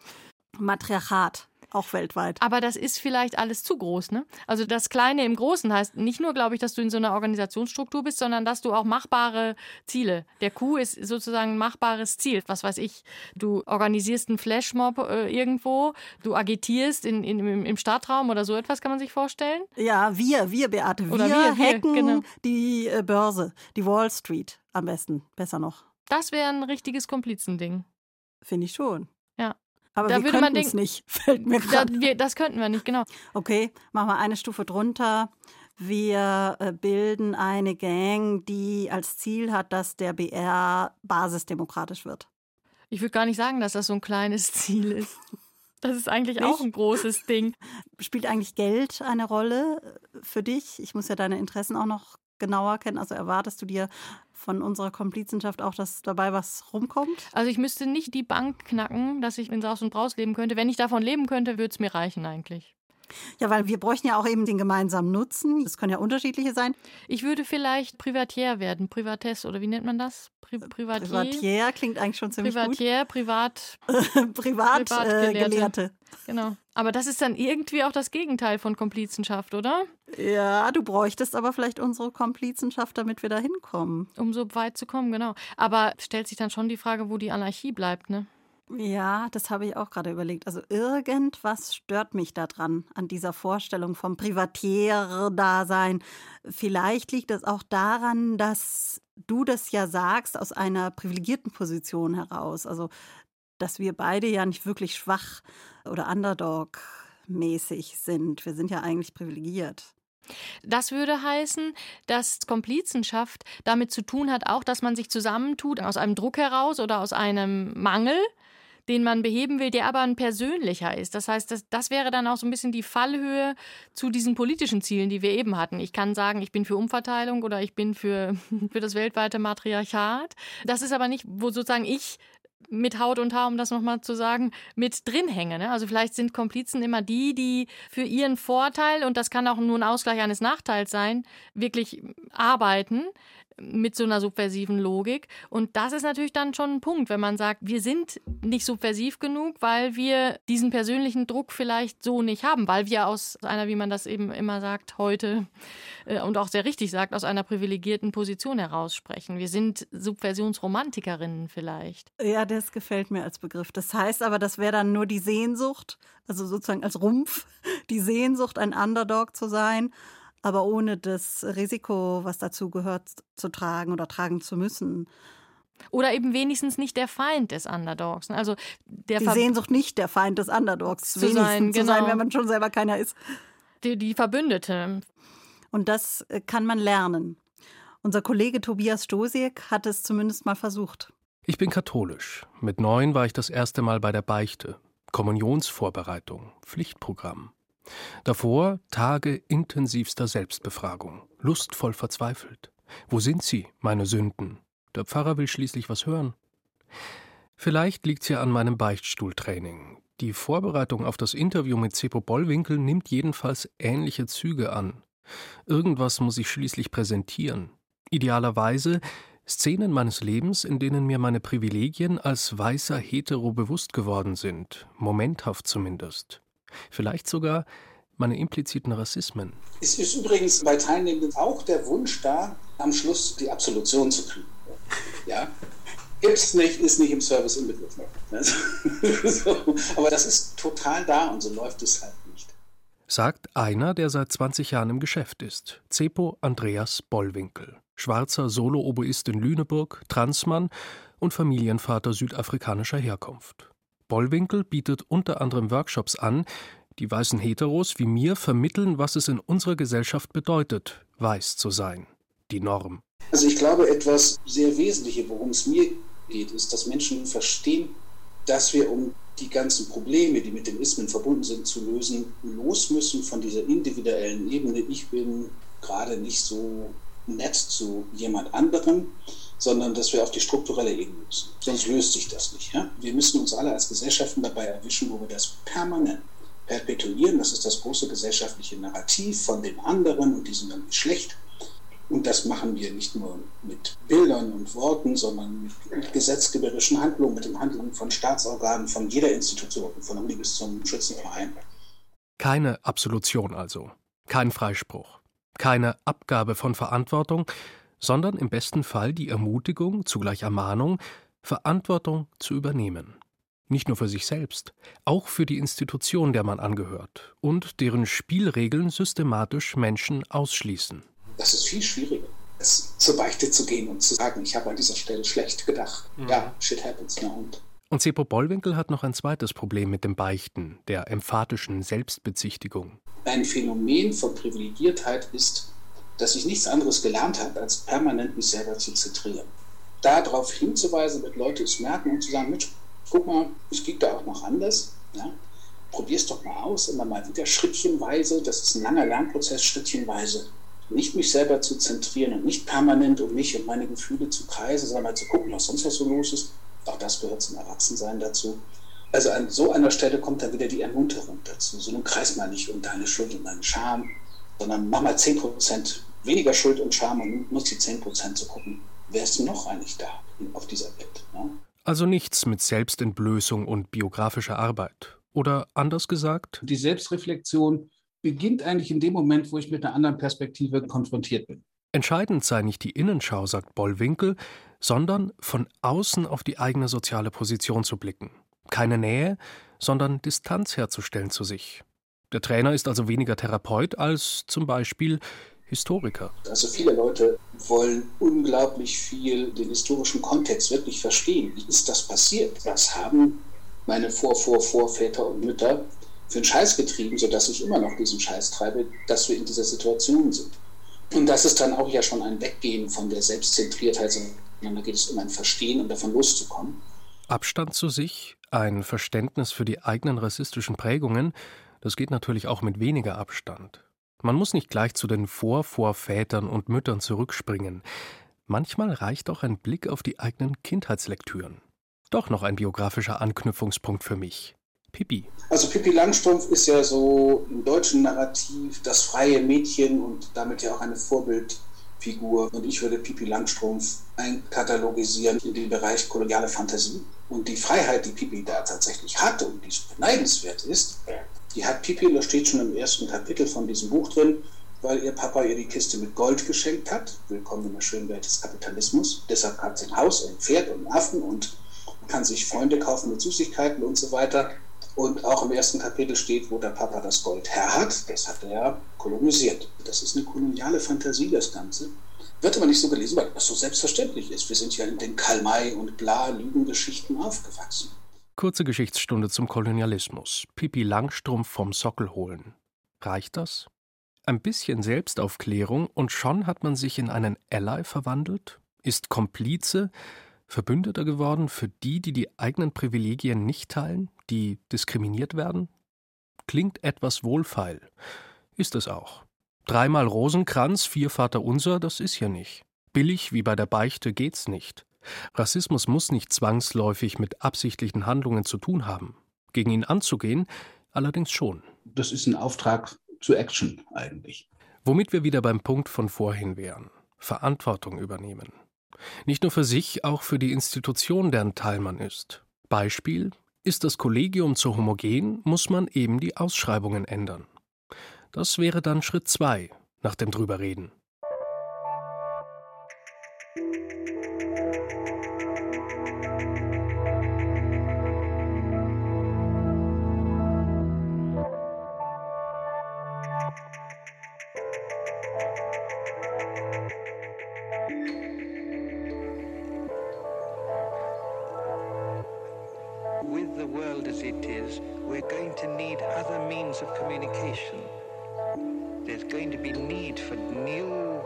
Matriarchat. Auch weltweit. Aber das ist vielleicht alles zu groß, ne? Also das Kleine im Großen heißt nicht nur, glaube ich, dass du in so einer Organisationsstruktur bist, sondern dass du auch machbare Ziele. Der Coup ist sozusagen ein machbares Ziel. Was weiß ich, du organisierst einen Flashmob äh, irgendwo, du agitierst in, in, im, im Stadtraum oder so etwas, kann man sich vorstellen? Ja, wir, wir, Beate, wir, oder wir hacken wir, genau. die äh, Börse, die Wall Street am besten, besser noch. Das wäre ein richtiges Komplizending. Finde ich schon. Ja. Aber da wir könnten es nicht, [LAUGHS] fällt mir gerade. Da, das könnten wir nicht, genau. Okay, machen wir eine Stufe drunter. Wir äh, bilden eine Gang, die als Ziel hat, dass der BR basisdemokratisch wird. Ich würde gar nicht sagen, dass das so ein kleines [LAUGHS] Ziel ist. Das ist eigentlich nicht? auch ein großes Ding. [LAUGHS] Spielt eigentlich Geld eine Rolle äh, für dich? Ich muss ja deine Interessen auch noch genauer kennen? Also erwartest du dir von unserer Komplizenschaft auch, dass dabei was rumkommt? Also ich müsste nicht die Bank knacken, dass ich in Saus und Braus leben könnte. Wenn ich davon leben könnte, würde es mir reichen eigentlich. Ja, weil wir bräuchten ja auch eben den gemeinsamen Nutzen. Das können ja unterschiedliche sein. Ich würde vielleicht Privatier werden, Privatess oder wie nennt man das? Pri Privatier. Privatier klingt eigentlich schon ziemlich Privatier, gut. Privat, [LAUGHS] Privat, Privatgelehrte. Äh, genau. Aber das ist dann irgendwie auch das Gegenteil von Komplizenschaft, oder? Ja, du bräuchtest aber vielleicht unsere Komplizenschaft, damit wir da hinkommen. Um so weit zu kommen, genau. Aber stellt sich dann schon die Frage, wo die Anarchie bleibt, ne? Ja, das habe ich auch gerade überlegt. Also irgendwas stört mich daran, an dieser Vorstellung vom Privatiere-Dasein. Vielleicht liegt es auch daran, dass du das ja sagst aus einer privilegierten Position heraus. Also, dass wir beide ja nicht wirklich schwach oder Underdog-mäßig sind. Wir sind ja eigentlich privilegiert. Das würde heißen, dass Komplizenschaft damit zu tun hat, auch, dass man sich zusammentut aus einem Druck heraus oder aus einem Mangel den man beheben will, der aber ein persönlicher ist. Das heißt, das, das wäre dann auch so ein bisschen die Fallhöhe zu diesen politischen Zielen, die wir eben hatten. Ich kann sagen, ich bin für Umverteilung oder ich bin für, [LAUGHS] für das weltweite Matriarchat. Das ist aber nicht, wo sozusagen ich mit Haut und Haar, um das nochmal zu sagen, mit drin hänge. Ne? Also vielleicht sind Komplizen immer die, die für ihren Vorteil, und das kann auch nur ein Ausgleich eines Nachteils sein, wirklich arbeiten mit so einer subversiven Logik. Und das ist natürlich dann schon ein Punkt, wenn man sagt, wir sind nicht subversiv genug, weil wir diesen persönlichen Druck vielleicht so nicht haben, weil wir aus einer, wie man das eben immer sagt, heute äh, und auch sehr richtig sagt, aus einer privilegierten Position heraus sprechen. Wir sind Subversionsromantikerinnen vielleicht. Ja, das gefällt mir als Begriff. Das heißt aber, das wäre dann nur die Sehnsucht, also sozusagen als Rumpf, die Sehnsucht, ein Underdog zu sein aber ohne das Risiko, was dazu gehört, zu tragen oder tragen zu müssen. Oder eben wenigstens nicht der Feind des Underdogs. Also der die Ver Sehnsucht nicht der Feind des Underdogs zu wenigstens sein, genau. zu sein, wenn man schon selber keiner ist. Die, die Verbündete. Und das äh, kann man lernen. Unser Kollege Tobias Stosiek hat es zumindest mal versucht. Ich bin katholisch. Mit neun war ich das erste Mal bei der Beichte. Kommunionsvorbereitung, Pflichtprogramm. Davor Tage intensivster Selbstbefragung, lustvoll verzweifelt. Wo sind sie, meine Sünden? Der Pfarrer will schließlich was hören. Vielleicht liegt's ja an meinem Beichtstuhltraining. Die Vorbereitung auf das Interview mit Seppo Bollwinkel nimmt jedenfalls ähnliche Züge an. Irgendwas muss ich schließlich präsentieren. Idealerweise Szenen meines Lebens, in denen mir meine Privilegien als weißer Hetero bewusst geworden sind, momenthaft zumindest. Vielleicht sogar meine impliziten Rassismen. Es ist übrigens bei Teilnehmenden auch der Wunsch da, am Schluss die Absolution zu kriegen. Ja? Gibt's nicht, ist nicht im Service inbegriffen. Also, [LAUGHS] so. Aber das ist total da und so läuft es halt nicht. Sagt einer, der seit 20 Jahren im Geschäft ist. Cepo Andreas Bollwinkel. Schwarzer Solo-Oboist in Lüneburg, Transmann und Familienvater südafrikanischer Herkunft. Bollwinkel bietet unter anderem Workshops an, die weißen Heteros wie mir vermitteln, was es in unserer Gesellschaft bedeutet, weiß zu sein. Die Norm. Also ich glaube, etwas sehr Wesentliches, worum es mir geht, ist, dass Menschen verstehen, dass wir, um die ganzen Probleme, die mit den Ismen verbunden sind, zu lösen, los müssen von dieser individuellen Ebene. Ich bin gerade nicht so nett zu jemand anderem, sondern dass wir auf die strukturelle Ebene müssen. Sonst löst sich das nicht. Ja? Wir müssen uns alle als Gesellschaften dabei erwischen, wo wir das permanent perpetuieren. Das ist das große gesellschaftliche Narrativ von den anderen und die sind dann schlecht. Und das machen wir nicht nur mit Bildern und Worten, sondern mit gesetzgeberischen Handlungen, mit den Handlungen von Staatsorganen, von jeder Institution, von Uni bis zum Schützenverein. Keine Absolution also, kein Freispruch, keine Abgabe von Verantwortung, sondern im besten Fall die Ermutigung, zugleich Ermahnung, Verantwortung zu übernehmen. Nicht nur für sich selbst, auch für die Institution, der man angehört und deren Spielregeln systematisch Menschen ausschließen. Das ist viel schwieriger, als zur Beichte zu gehen und zu sagen, ich habe an dieser Stelle schlecht gedacht. Mhm. Ja, shit happens, na und. Und Seppo Bollwinkel hat noch ein zweites Problem mit dem Beichten, der emphatischen Selbstbezichtigung. Ein Phänomen von Privilegiertheit ist, dass ich nichts anderes gelernt habe, als permanent mich selber zu zentrieren. Darauf hinzuweisen, damit Leute es merken und zu sagen, Mensch, guck mal, es geht da auch noch anders. Ja? Probier es doch mal aus, immer mal wieder schrittchenweise. Das ist ein langer Lernprozess, schrittchenweise. Nicht mich selber zu zentrieren und nicht permanent um mich und meine Gefühle zu kreisen, sondern mal zu gucken, was sonst noch so los ist. Auch das gehört zum Erwachsensein dazu. Also an so einer Stelle kommt dann wieder die Ermunterung dazu. So nun kreis mal nicht um deine Schuld und deinen Scham, sondern mach mal 10% weniger Schuld und Scham und nutzt die 10% zu gucken, wer ist noch eigentlich da auf dieser Welt. Ja? Also nichts mit Selbstentblößung und biografischer Arbeit. Oder anders gesagt? Die Selbstreflexion beginnt eigentlich in dem Moment, wo ich mit einer anderen Perspektive konfrontiert bin. Entscheidend sei nicht die Innenschau, sagt Bollwinkel, sondern von außen auf die eigene soziale Position zu blicken. Keine Nähe, sondern Distanz herzustellen zu sich. Der Trainer ist also weniger Therapeut als zum Beispiel Historiker. Also viele Leute wollen unglaublich viel den historischen Kontext wirklich verstehen. Wie ist das passiert? Was haben meine Vor-, Vor-, Vorväter und Mütter für einen Scheiß getrieben, sodass ich immer noch diesen Scheiß treibe, dass wir in dieser Situation sind. Und das ist dann auch ja schon ein Weggehen von der Selbstzentriertheit, sondern da geht es um ein Verstehen und davon loszukommen. Abstand zu sich, ein Verständnis für die eigenen rassistischen Prägungen, das geht natürlich auch mit weniger Abstand. Man muss nicht gleich zu den Vorvorvätern und Müttern zurückspringen. Manchmal reicht auch ein Blick auf die eigenen Kindheitslektüren. Doch noch ein biografischer Anknüpfungspunkt für mich. Pippi. Also Pippi Langstrumpf ist ja so im deutschen Narrativ das freie Mädchen und damit ja auch eine Vorbildfigur. Und ich würde Pippi Langstrumpf einkatalogisieren in den Bereich koloniale Fantasie. Und die Freiheit, die Pippi da tatsächlich hat und die beneidenswert ist, die hat Pippi, das steht schon im ersten Kapitel von diesem Buch drin, weil ihr Papa ihr die Kiste mit Gold geschenkt hat. Willkommen in der schönen Welt des Kapitalismus. Deshalb hat sie ein Haus, ein Pferd und einen Affen und kann sich Freunde kaufen mit Süßigkeiten und so weiter. Und auch im ersten Kapitel steht, wo der Papa das Gold her hat. Das hat er ja kolonisiert. Das ist eine koloniale Fantasie, das Ganze. Wird aber nicht so gelesen, weil das so selbstverständlich ist. Wir sind ja in den Karl-May und Bla-Lügengeschichten aufgewachsen. Kurze Geschichtsstunde zum Kolonialismus. Pipi Langstrumpf vom Sockel holen. Reicht das? Ein bisschen Selbstaufklärung und schon hat man sich in einen Ally verwandelt? Ist Komplize, Verbündeter geworden für die, die die eigenen Privilegien nicht teilen, die diskriminiert werden? Klingt etwas wohlfeil. Ist es auch. Dreimal Rosenkranz, vier Vater unser, das ist ja nicht. Billig wie bei der Beichte geht's nicht. Rassismus muss nicht zwangsläufig mit absichtlichen Handlungen zu tun haben. Gegen ihn anzugehen, allerdings schon. Das ist ein Auftrag zu Action eigentlich. Womit wir wieder beim Punkt von vorhin wären. Verantwortung übernehmen. Nicht nur für sich, auch für die Institution, deren Teil man ist. Beispiel: Ist das Kollegium zu homogen, muss man eben die Ausschreibungen ändern. Das wäre dann Schritt zwei nach dem Drüberreden. There's going to be need for new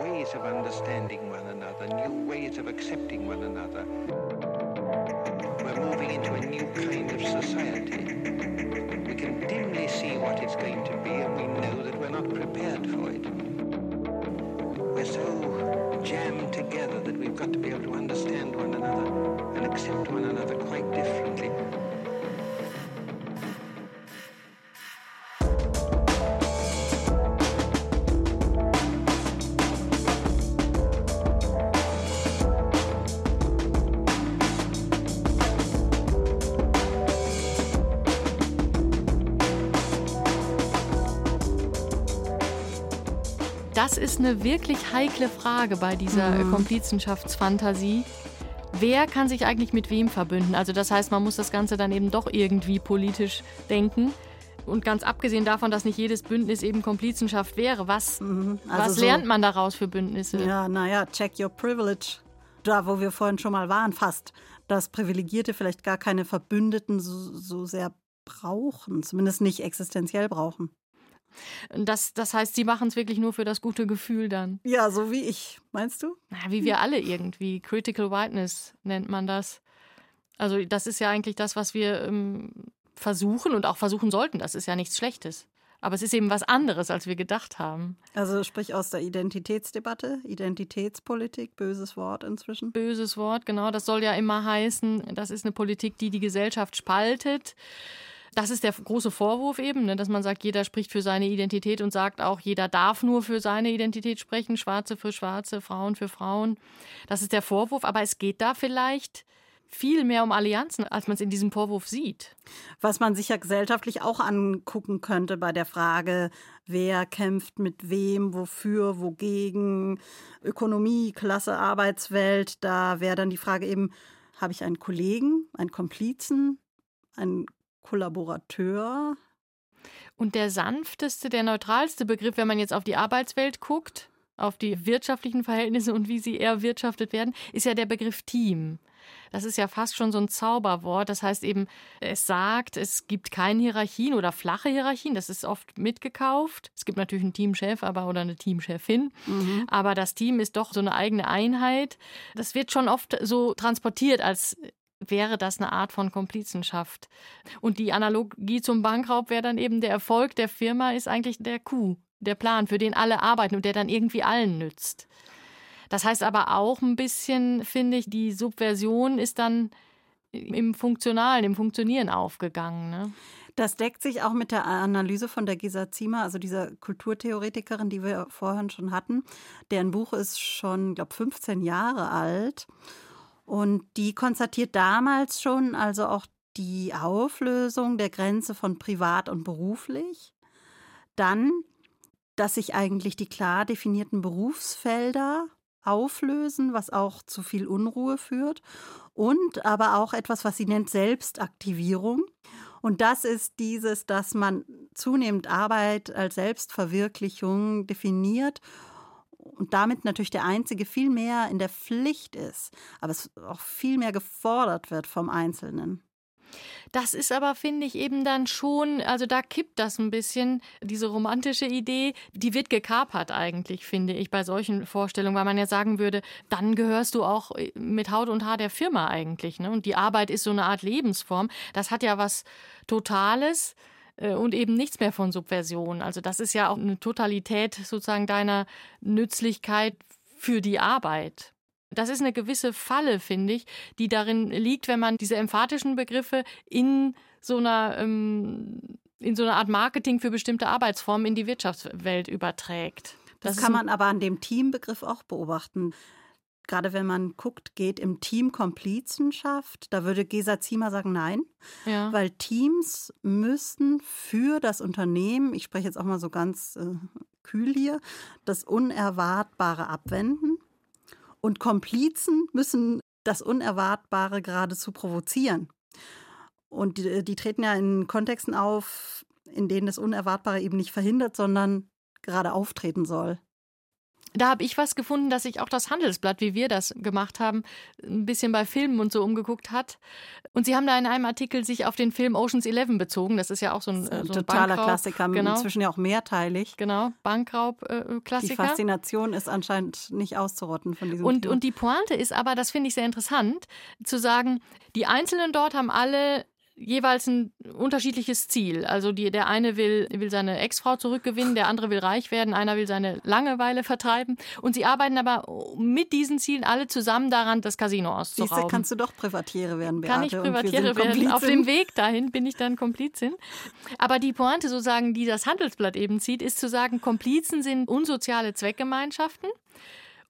ways of understanding one another, new ways of accepting one another. We're moving into a new kind of society. We can dimly see what it's going to be, and we know that we're not prepared for it. Das ist eine wirklich heikle Frage bei dieser mhm. Komplizenschaftsfantasie. Wer kann sich eigentlich mit wem verbünden? Also das heißt, man muss das Ganze dann eben doch irgendwie politisch denken. Und ganz abgesehen davon, dass nicht jedes Bündnis eben Komplizenschaft wäre, was, mhm. also was lernt so, man daraus für Bündnisse? Ja, naja, check your privilege. Da, wo wir vorhin schon mal waren, fast, dass Privilegierte vielleicht gar keine Verbündeten so, so sehr brauchen, zumindest nicht existenziell brauchen. Das, das heißt, sie machen es wirklich nur für das gute Gefühl dann. Ja, so wie ich, meinst du? Na, wie wir alle irgendwie. Critical Whiteness nennt man das. Also das ist ja eigentlich das, was wir ähm, versuchen und auch versuchen sollten. Das ist ja nichts Schlechtes. Aber es ist eben was anderes, als wir gedacht haben. Also sprich aus der Identitätsdebatte, Identitätspolitik, böses Wort inzwischen. Böses Wort, genau. Das soll ja immer heißen, das ist eine Politik, die die Gesellschaft spaltet. Das ist der große Vorwurf eben, ne, dass man sagt, jeder spricht für seine Identität und sagt auch, jeder darf nur für seine Identität sprechen, Schwarze für Schwarze, Frauen für Frauen. Das ist der Vorwurf, aber es geht da vielleicht viel mehr um Allianzen, als man es in diesem Vorwurf sieht. Was man sich ja gesellschaftlich auch angucken könnte bei der Frage, wer kämpft mit wem, wofür, wogegen, Ökonomie, Klasse, Arbeitswelt, da wäre dann die Frage eben, habe ich einen Kollegen, einen Komplizen, einen Kollaborateur. Und der sanfteste, der neutralste Begriff, wenn man jetzt auf die Arbeitswelt guckt, auf die wirtschaftlichen Verhältnisse und wie sie erwirtschaftet werden, ist ja der Begriff Team. Das ist ja fast schon so ein Zauberwort. Das heißt eben, es sagt, es gibt keine Hierarchien oder flache Hierarchien. Das ist oft mitgekauft. Es gibt natürlich einen Teamchef aber oder eine Teamchefin. Mhm. Aber das Team ist doch so eine eigene Einheit. Das wird schon oft so transportiert als wäre das eine Art von Komplizenschaft. Und die Analogie zum Bankraub wäre dann eben der Erfolg der Firma ist eigentlich der Coup, der Plan, für den alle arbeiten und der dann irgendwie allen nützt. Das heißt aber auch ein bisschen, finde ich, die Subversion ist dann im Funktionalen, im Funktionieren aufgegangen. Ne? Das deckt sich auch mit der Analyse von der Gisa Ziemer, also dieser Kulturtheoretikerin, die wir vorhin schon hatten. Deren Buch ist schon, glaube 15 Jahre alt. Und die konstatiert damals schon also auch die Auflösung der Grenze von privat und beruflich. Dann, dass sich eigentlich die klar definierten Berufsfelder auflösen, was auch zu viel Unruhe führt. Und aber auch etwas, was sie nennt Selbstaktivierung. Und das ist dieses, dass man zunehmend Arbeit als Selbstverwirklichung definiert und damit natürlich der Einzige viel mehr in der Pflicht ist, aber es auch viel mehr gefordert wird vom Einzelnen. Das ist aber, finde ich, eben dann schon, also da kippt das ein bisschen, diese romantische Idee, die wird gekapert eigentlich, finde ich, bei solchen Vorstellungen, weil man ja sagen würde, dann gehörst du auch mit Haut und Haar der Firma eigentlich. Ne? Und die Arbeit ist so eine Art Lebensform. Das hat ja was Totales äh, und eben nichts mehr von Subversion. Also das ist ja auch eine Totalität sozusagen deiner Nützlichkeit für die Arbeit. Das ist eine gewisse Falle, finde ich, die darin liegt, wenn man diese emphatischen Begriffe in so einer ähm, in so einer Art Marketing für bestimmte Arbeitsformen in die Wirtschaftswelt überträgt. Das, das kann man aber an dem Teambegriff auch beobachten. Gerade wenn man guckt, geht im Team Komplizenschaft, da würde Gesa Ziemer sagen, nein. Ja. Weil Teams müssen für das Unternehmen, ich spreche jetzt auch mal so ganz äh, kühl hier, das Unerwartbare abwenden. Und Komplizen müssen das Unerwartbare geradezu provozieren. Und die, die treten ja in Kontexten auf, in denen das Unerwartbare eben nicht verhindert, sondern gerade auftreten soll. Da habe ich was gefunden, dass sich auch das Handelsblatt, wie wir das gemacht haben, ein bisschen bei Filmen und so umgeguckt hat. Und sie haben da in einem Artikel sich auf den Film Oceans 11 bezogen. Das ist ja auch so ein, so ein totaler Klassiker, genau. inzwischen ja auch mehrteilig. Genau, Bankraub-Klassiker. die Faszination ist anscheinend nicht auszurotten von diesem und, Film. Und die Pointe ist aber, das finde ich sehr interessant, zu sagen, die Einzelnen dort haben alle jeweils ein unterschiedliches Ziel. Also die, der eine will, will seine Ex-Frau zurückgewinnen, der andere will reich werden, einer will seine Langeweile vertreiben. Und sie arbeiten aber mit diesen Zielen alle zusammen daran, das Casino auszurauben. Siehste, kannst du doch Privatiere werden, Beate. Kann ich Privatiere werden. Auf dem Weg dahin bin ich dann Komplizin. Aber die Pointe sozusagen, die das Handelsblatt eben zieht, ist zu sagen, Komplizen sind unsoziale Zweckgemeinschaften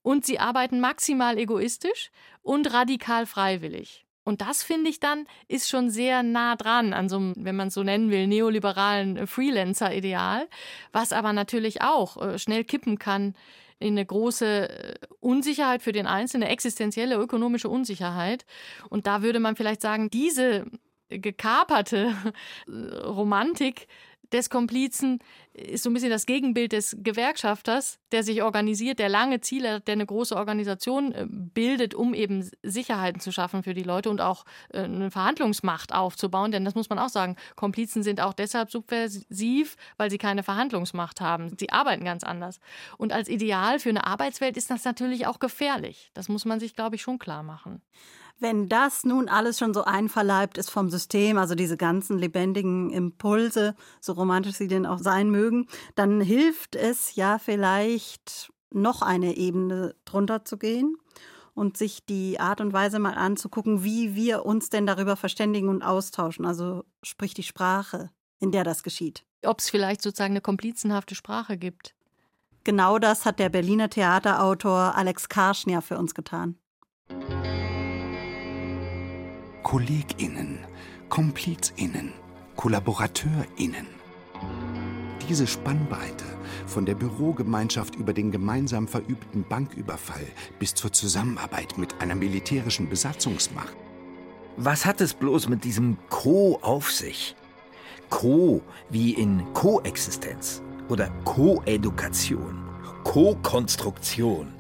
und sie arbeiten maximal egoistisch und radikal freiwillig. Und das finde ich dann ist schon sehr nah dran an so einem, wenn man es so nennen will, neoliberalen äh, Freelancer-Ideal, was aber natürlich auch äh, schnell kippen kann in eine große äh, Unsicherheit für den Einzelnen, existenzielle ökonomische Unsicherheit. Und da würde man vielleicht sagen, diese gekaperte [LAUGHS] Romantik des Komplizen ist so ein bisschen das Gegenbild des Gewerkschafters, der sich organisiert, der lange Ziele hat, der eine große Organisation äh, bildet, um eben Sicherheiten zu schaffen für die Leute und auch äh, eine Verhandlungsmacht aufzubauen. Denn das muss man auch sagen, Komplizen sind auch deshalb subversiv, weil sie keine Verhandlungsmacht haben. Sie arbeiten ganz anders. Und als Ideal für eine Arbeitswelt ist das natürlich auch gefährlich. Das muss man sich, glaube ich, schon klar machen. Wenn das nun alles schon so einverleibt ist vom System, also diese ganzen lebendigen Impulse, so romantisch sie denn auch sein mögen, dann hilft es ja vielleicht noch eine Ebene drunter zu gehen und sich die Art und Weise mal anzugucken, wie wir uns denn darüber verständigen und austauschen. Also sprich die Sprache, in der das geschieht. Ob es vielleicht sozusagen eine komplizenhafte Sprache gibt. Genau das hat der Berliner Theaterautor Alex Karschner für uns getan. KollegInnen, KomplizInnen, KollaborateurInnen. Diese Spannbreite von der Bürogemeinschaft über den gemeinsam verübten Banküberfall bis zur Zusammenarbeit mit einer militärischen Besatzungsmacht. Was hat es bloß mit diesem Co auf sich? Co wie in Koexistenz oder Koedukation, Co-Konstruktion.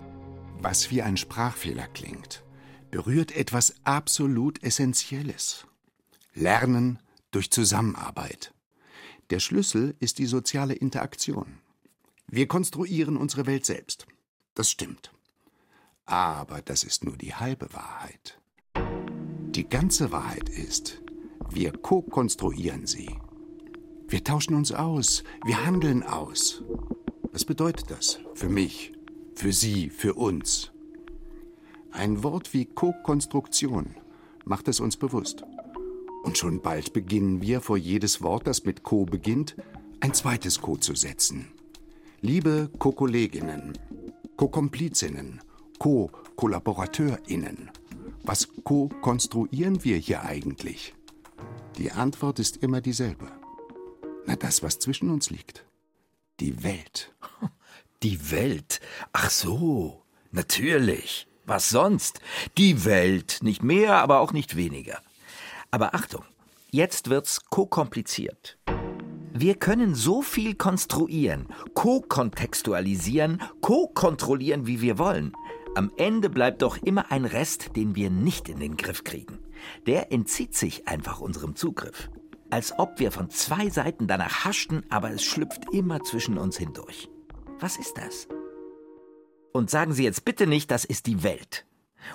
Was wie ein Sprachfehler klingt berührt etwas absolut Essentielles. Lernen durch Zusammenarbeit. Der Schlüssel ist die soziale Interaktion. Wir konstruieren unsere Welt selbst. Das stimmt. Aber das ist nur die halbe Wahrheit. Die ganze Wahrheit ist, wir ko-konstruieren sie. Wir tauschen uns aus, wir handeln aus. Was bedeutet das für mich, für Sie, für uns? Ein Wort wie Co-Konstruktion macht es uns bewusst. Und schon bald beginnen wir vor jedes Wort, das mit Co beginnt, ein zweites Co zu setzen. Liebe Co-Kolleginnen, Co-Komplizinnen, Co-KollaborateurInnen, was co-konstruieren wir hier eigentlich? Die Antwort ist immer dieselbe. Na, das, was zwischen uns liegt. Die Welt. Die Welt? Ach so, natürlich. Was sonst? Die Welt. Nicht mehr, aber auch nicht weniger. Aber Achtung, jetzt wird's ko-kompliziert. Wir können so viel konstruieren, ko-kontextualisieren, ko-kontrollieren, wie wir wollen. Am Ende bleibt doch immer ein Rest, den wir nicht in den Griff kriegen. Der entzieht sich einfach unserem Zugriff. Als ob wir von zwei Seiten danach haschten, aber es schlüpft immer zwischen uns hindurch. Was ist das? Und sagen Sie jetzt bitte nicht, das ist die Welt.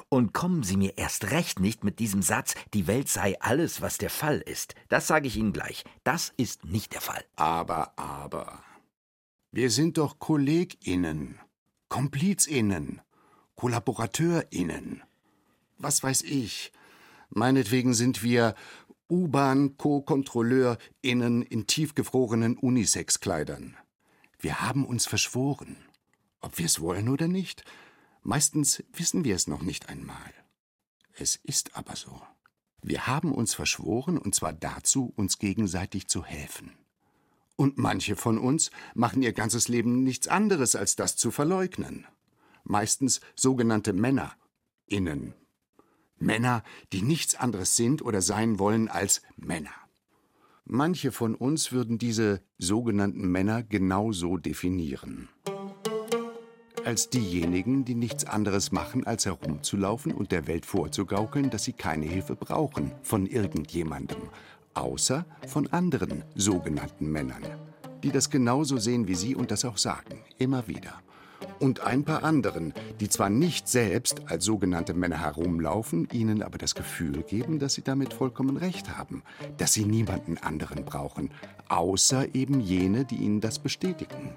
Und kommen Sie mir erst recht nicht mit diesem Satz, die Welt sei alles, was der Fall ist. Das sage ich Ihnen gleich. Das ist nicht der Fall. Aber, aber. Wir sind doch KollegInnen, KomplizInnen, KollaborateurInnen. Was weiß ich? Meinetwegen sind wir U-Bahn-Co-KontrolleurInnen in tiefgefrorenen Unisex-Kleidern. Wir haben uns verschworen. Ob wir es wollen oder nicht, meistens wissen wir es noch nicht einmal. Es ist aber so. Wir haben uns verschworen, und zwar dazu, uns gegenseitig zu helfen. Und manche von uns machen ihr ganzes Leben nichts anderes, als das zu verleugnen. Meistens sogenannte Männer, innen. Männer, die nichts anderes sind oder sein wollen als Männer. Manche von uns würden diese sogenannten Männer genauso definieren als diejenigen, die nichts anderes machen, als herumzulaufen und der Welt vorzugaukeln, dass sie keine Hilfe brauchen von irgendjemandem, außer von anderen sogenannten Männern, die das genauso sehen wie sie und das auch sagen, immer wieder. Und ein paar anderen, die zwar nicht selbst als sogenannte Männer herumlaufen, ihnen aber das Gefühl geben, dass sie damit vollkommen recht haben, dass sie niemanden anderen brauchen, außer eben jene, die ihnen das bestätigen.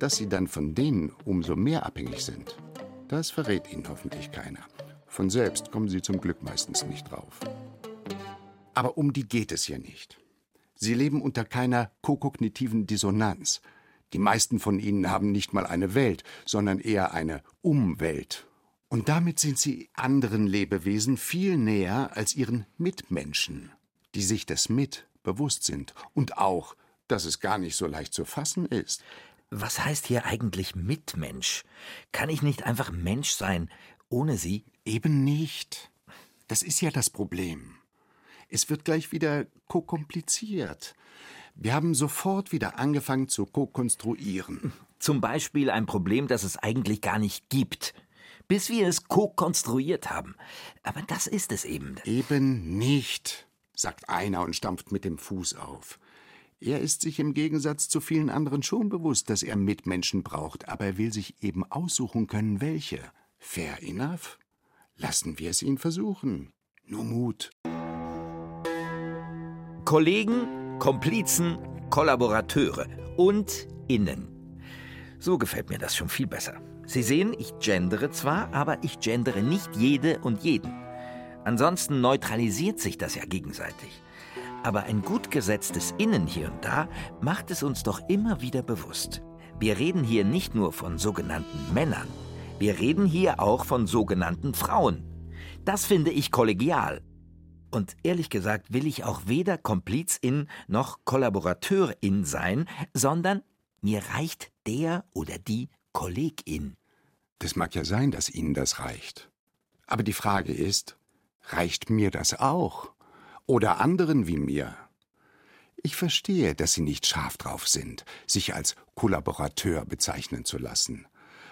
Dass sie dann von denen umso mehr abhängig sind, das verrät ihnen hoffentlich keiner. Von selbst kommen sie zum Glück meistens nicht drauf. Aber um die geht es hier nicht. Sie leben unter keiner kokognitiven Dissonanz. Die meisten von ihnen haben nicht mal eine Welt, sondern eher eine Umwelt. Und damit sind sie anderen Lebewesen viel näher als ihren Mitmenschen, die sich des Mit bewusst sind und auch, dass es gar nicht so leicht zu fassen ist. Was heißt hier eigentlich Mitmensch? Kann ich nicht einfach Mensch sein, ohne Sie? Eben nicht. Das ist ja das Problem. Es wird gleich wieder ko-kompliziert. Wir haben sofort wieder angefangen zu ko-konstruieren. Zum Beispiel ein Problem, das es eigentlich gar nicht gibt. Bis wir es ko-konstruiert haben. Aber das ist es eben. Eben nicht, sagt einer und stampft mit dem Fuß auf. Er ist sich im Gegensatz zu vielen anderen schon bewusst, dass er Mitmenschen braucht, aber er will sich eben aussuchen können, welche. Fair enough. Lassen wir es ihn versuchen. Nur Mut. Kollegen, Komplizen, Kollaborateure und Innen. So gefällt mir das schon viel besser. Sie sehen, ich gendere zwar, aber ich gendere nicht jede und jeden. Ansonsten neutralisiert sich das ja gegenseitig. Aber ein gut gesetztes Innen hier und da macht es uns doch immer wieder bewusst. Wir reden hier nicht nur von sogenannten Männern, wir reden hier auch von sogenannten Frauen. Das finde ich kollegial. Und ehrlich gesagt will ich auch weder Komplizin noch Kollaborateurin sein, sondern mir reicht der oder die Kollegin. Das mag ja sein, dass Ihnen das reicht. Aber die Frage ist, reicht mir das auch? Oder anderen wie mir. Ich verstehe, dass Sie nicht scharf drauf sind, sich als Kollaborateur bezeichnen zu lassen.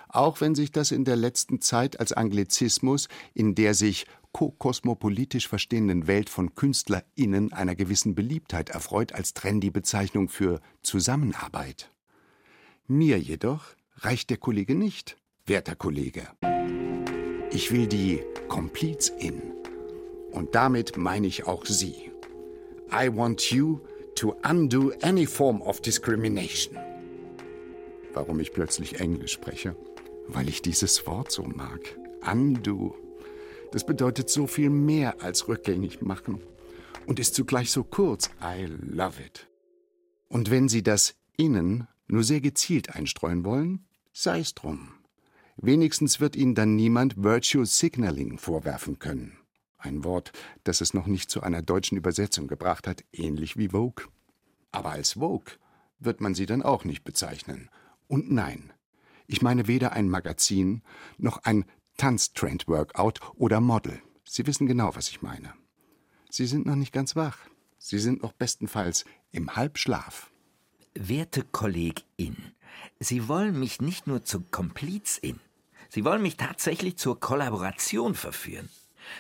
Auch wenn sich das in der letzten Zeit als Anglizismus in der sich kosmopolitisch verstehenden Welt von KünstlerInnen einer gewissen Beliebtheit erfreut als trendy Bezeichnung für Zusammenarbeit. Mir jedoch reicht der Kollege nicht, werter Kollege. Ich will die Komplizin Und damit meine ich auch Sie. I want you to undo any form of discrimination. Warum ich plötzlich Englisch spreche? Weil ich dieses Wort so mag. Undo. Das bedeutet so viel mehr als rückgängig machen und ist zugleich so kurz. I love it. Und wenn Sie das innen nur sehr gezielt einstreuen wollen, sei es drum. Wenigstens wird Ihnen dann niemand Virtual Signaling vorwerfen können. Ein Wort, das es noch nicht zu einer deutschen Übersetzung gebracht hat, ähnlich wie Vogue. Aber als Vogue wird man sie dann auch nicht bezeichnen. Und nein, ich meine weder ein Magazin noch ein Tanztrend-Workout oder Model. Sie wissen genau, was ich meine. Sie sind noch nicht ganz wach. Sie sind noch bestenfalls im Halbschlaf. Werte Kollegin, Sie wollen mich nicht nur zur Komplizin, Sie wollen mich tatsächlich zur Kollaboration verführen.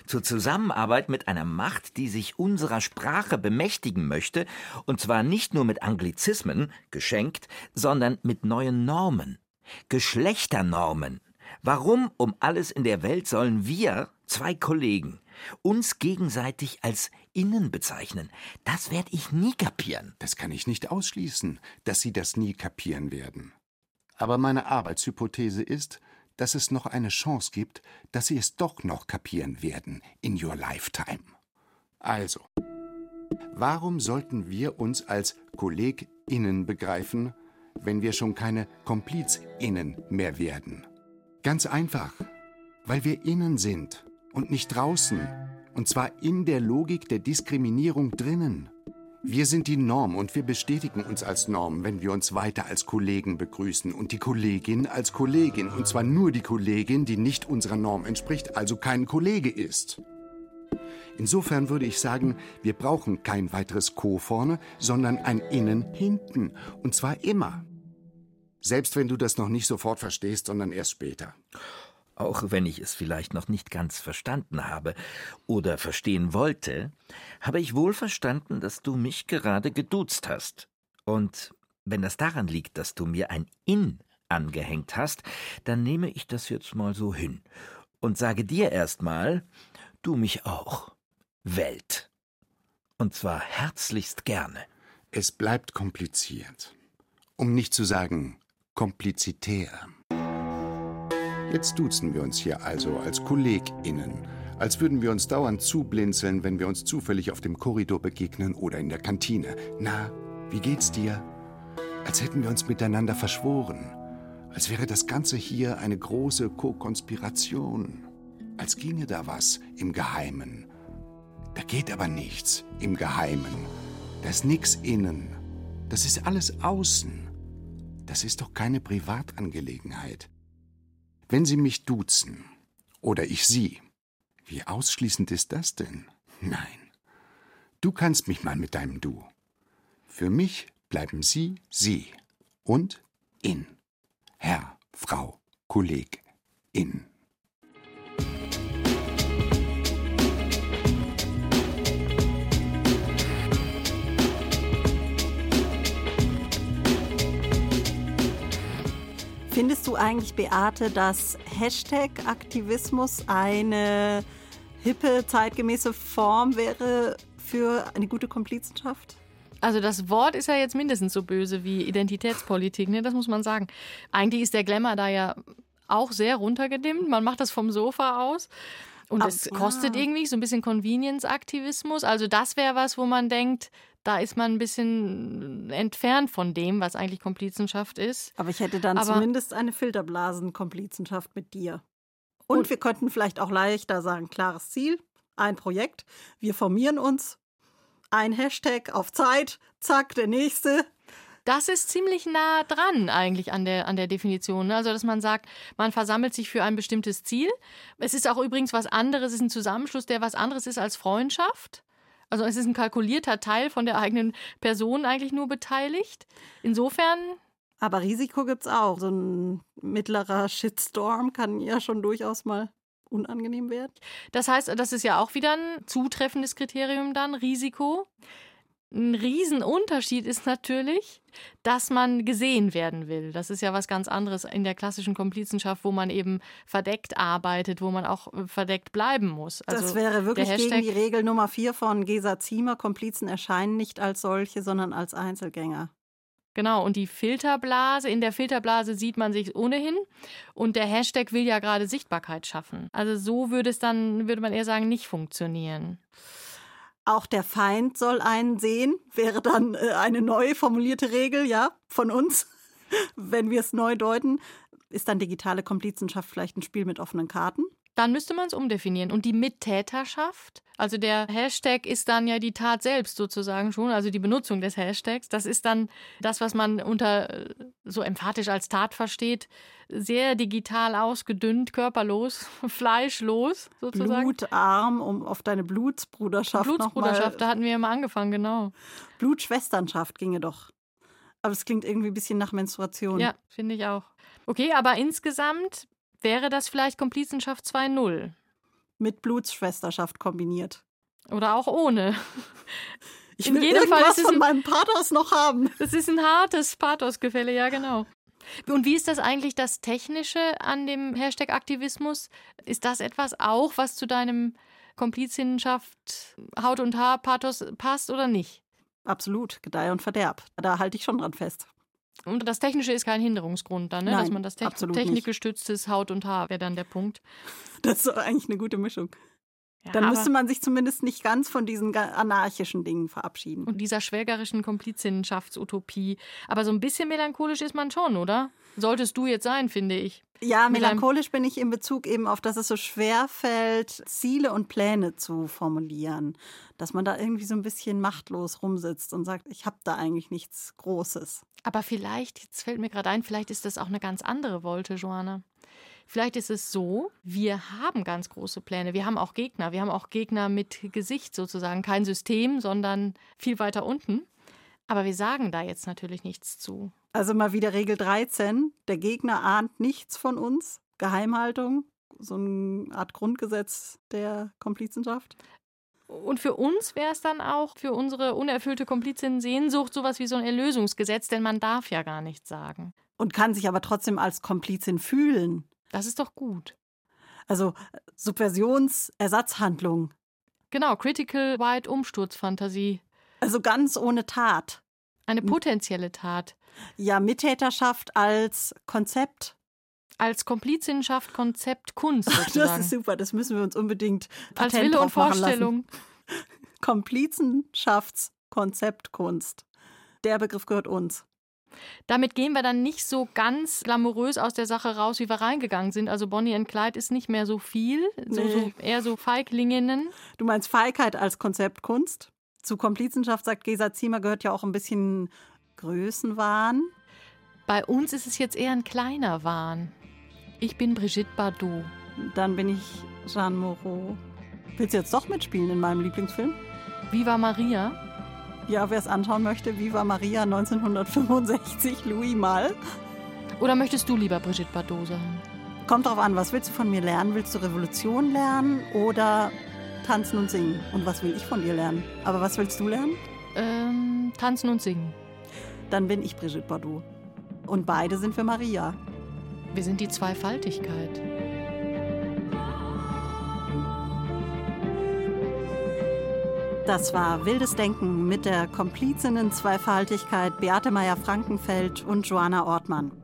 Zur Zusammenarbeit mit einer Macht, die sich unserer Sprache bemächtigen möchte, und zwar nicht nur mit Anglizismen, geschenkt, sondern mit neuen Normen. Geschlechternormen. Warum um alles in der Welt sollen wir, zwei Kollegen, uns gegenseitig als Innen bezeichnen? Das werde ich nie kapieren. Das kann ich nicht ausschließen, dass Sie das nie kapieren werden. Aber meine Arbeitshypothese ist, dass es noch eine Chance gibt, dass Sie es doch noch kapieren werden in your lifetime. Also, warum sollten wir uns als KollegInnen begreifen, wenn wir schon keine KomplizInnen mehr werden? Ganz einfach, weil wir innen sind und nicht draußen, und zwar in der Logik der Diskriminierung drinnen. Wir sind die Norm und wir bestätigen uns als Norm, wenn wir uns weiter als Kollegen begrüßen und die Kollegin als Kollegin und zwar nur die Kollegin, die nicht unserer Norm entspricht, also kein Kollege ist. Insofern würde ich sagen, wir brauchen kein weiteres Co vorne, sondern ein Innen hinten und zwar immer. Selbst wenn du das noch nicht sofort verstehst, sondern erst später auch wenn ich es vielleicht noch nicht ganz verstanden habe oder verstehen wollte, habe ich wohl verstanden, dass du mich gerade geduzt hast. Und wenn das daran liegt, dass du mir ein In angehängt hast, dann nehme ich das jetzt mal so hin und sage dir erstmal, du mich auch. Welt. Und zwar herzlichst gerne. Es bleibt kompliziert. Um nicht zu sagen komplizitär. Jetzt duzen wir uns hier also als KollegInnen, als würden wir uns dauernd zublinzeln, wenn wir uns zufällig auf dem Korridor begegnen oder in der Kantine. Na, wie geht's dir? Als hätten wir uns miteinander verschworen. Als wäre das Ganze hier eine große Ko-Konspiration. Als ginge da was im Geheimen. Da geht aber nichts im Geheimen. Da ist nix innen. Das ist alles außen. Das ist doch keine Privatangelegenheit. Wenn Sie mich duzen oder ich Sie, wie ausschließend ist das denn? Nein. Du kannst mich mal mit deinem Du. Für mich bleiben Sie Sie und in. Herr, Frau, Kolleg, in. Findest du eigentlich, Beate, dass Hashtag-Aktivismus eine hippe, zeitgemäße Form wäre für eine gute Komplizenschaft? Also das Wort ist ja jetzt mindestens so böse wie Identitätspolitik, ne? das muss man sagen. Eigentlich ist der Glamour da ja auch sehr runtergedimmt. Man macht das vom Sofa aus. Und es kostet irgendwie so ein bisschen Convenience-Aktivismus. Also das wäre was, wo man denkt, da ist man ein bisschen entfernt von dem, was eigentlich Komplizenschaft ist. Aber ich hätte dann Aber zumindest eine Filterblasen-Komplizenschaft mit dir. Und, und wir könnten vielleicht auch leichter sagen, klares Ziel, ein Projekt. Wir formieren uns, ein Hashtag auf Zeit, zack, der nächste. Das ist ziemlich nah dran eigentlich an der, an der Definition. Ne? Also, dass man sagt, man versammelt sich für ein bestimmtes Ziel. Es ist auch übrigens was anderes, es ist ein Zusammenschluss, der was anderes ist als Freundschaft. Also es ist ein kalkulierter Teil von der eigenen Person eigentlich nur beteiligt. Insofern. Aber Risiko gibt es auch. So ein mittlerer Shitstorm kann ja schon durchaus mal unangenehm werden. Das heißt, das ist ja auch wieder ein zutreffendes Kriterium dann, Risiko. Ein Riesenunterschied ist natürlich, dass man gesehen werden will. Das ist ja was ganz anderes in der klassischen Komplizenschaft, wo man eben verdeckt arbeitet, wo man auch äh, verdeckt bleiben muss. Also das wäre wirklich gegen die Regel Nummer vier von Gesa Ziemer. Komplizen erscheinen nicht als solche, sondern als Einzelgänger. Genau, und die Filterblase, in der Filterblase sieht man sich ohnehin und der Hashtag will ja gerade Sichtbarkeit schaffen. Also so würde es dann, würde man eher sagen, nicht funktionieren. Auch der Feind soll einen sehen, wäre dann äh, eine neu formulierte Regel, ja, von uns, [LAUGHS] wenn wir es neu deuten. Ist dann digitale Komplizenschaft vielleicht ein Spiel mit offenen Karten? Dann müsste man es umdefinieren. Und die Mittäterschaft, also der Hashtag ist dann ja die Tat selbst sozusagen schon, also die Benutzung des Hashtags. Das ist dann das, was man unter äh, so emphatisch als Tat versteht. Sehr digital ausgedünnt, körperlos, [LAUGHS] fleischlos sozusagen. Blutarm, um auf deine Blutsbruderschaft Blutsbruderschaft, da hatten wir ja mal angefangen, genau. Blutschwesternschaft ginge doch. Aber es klingt irgendwie ein bisschen nach Menstruation. Ja, finde ich auch. Okay, aber insgesamt Wäre das vielleicht Komplizenschaft 2.0? Mit Blutsschwesterschaft kombiniert. Oder auch ohne. Ich In will jedem Fall ist es von ein, meinem Pathos noch haben. Das ist ein hartes Pathosgefälle, ja genau. Und wie ist das eigentlich das Technische an dem Hashtag Aktivismus? Ist das etwas auch, was zu deinem Komplizinnenschaft Haut und Haar Pathos passt oder nicht? Absolut, Gedeih und Verderb. Da halte ich schon dran fest. Und das Technische ist kein Hinderungsgrund dann, ne? Nein, dass man das Techn technikgestütztes Haut und Haar wäre dann der Punkt. Das ist doch eigentlich eine gute Mischung. Ja, dann müsste man sich zumindest nicht ganz von diesen anarchischen Dingen verabschieden. Und dieser schwelgerischen Komplizinnenschaftsutopie. Aber so ein bisschen melancholisch ist man schon, oder? Solltest du jetzt sein, finde ich. Ja, melancholisch bin ich in Bezug eben auf, dass es so schwer fällt, Ziele und Pläne zu formulieren. Dass man da irgendwie so ein bisschen machtlos rumsitzt und sagt, ich habe da eigentlich nichts Großes. Aber vielleicht, jetzt fällt mir gerade ein, vielleicht ist das auch eine ganz andere Wolte, Joanna. Vielleicht ist es so, wir haben ganz große Pläne. Wir haben auch Gegner. Wir haben auch Gegner mit Gesicht sozusagen. Kein System, sondern viel weiter unten. Aber wir sagen da jetzt natürlich nichts zu. Also mal wieder Regel 13. Der Gegner ahnt nichts von uns. Geheimhaltung, so eine Art Grundgesetz der Komplizenschaft. Und für uns wäre es dann auch für unsere unerfüllte Komplizin-Sehnsucht sowas wie so ein Erlösungsgesetz, denn man darf ja gar nichts sagen. Und kann sich aber trotzdem als Komplizin fühlen. Das ist doch gut. Also Subversionsersatzhandlung. Genau, Critical White Umsturzfantasie. Also ganz ohne Tat. Eine potenzielle Tat. Ja, Mittäterschaft als Konzept. Als Komplizinschaft, Konzept, Kunst. Sozusagen. Das ist super, das müssen wir uns unbedingt Patent als Wille und Vorstellung. [LAUGHS] Komplizenschaftskonzept, Kunst. Der Begriff gehört uns. Damit gehen wir dann nicht so ganz glamourös aus der Sache raus, wie wir reingegangen sind. Also Bonnie and Clyde ist nicht mehr so viel, so, nee. so eher so Feiglinger. Du meinst Feigheit als Konzeptkunst? Zu Komplizenschaft, sagt Gesa Ziemer, gehört ja auch ein bisschen Größenwahn. Bei uns ist es jetzt eher ein kleiner Wahn. Ich bin Brigitte Bardot. Dann bin ich Jeanne Moreau. Willst du jetzt doch mitspielen in meinem Lieblingsfilm? Viva Maria? Ja, wer es anschauen möchte, Viva Maria 1965, Louis Mal. Oder möchtest du lieber Brigitte Bardot sein? Kommt drauf an, was willst du von mir lernen? Willst du Revolution lernen oder tanzen und singen? Und was will ich von dir lernen? Aber was willst du lernen? Ähm, tanzen und singen. Dann bin ich Brigitte Bardot. Und beide sind wir Maria. Wir sind die Zweifaltigkeit. Das war Wildes Denken mit der Komplizinnen Zweifaltigkeit Beate Meyer-Frankenfeld und Joanna Ortmann.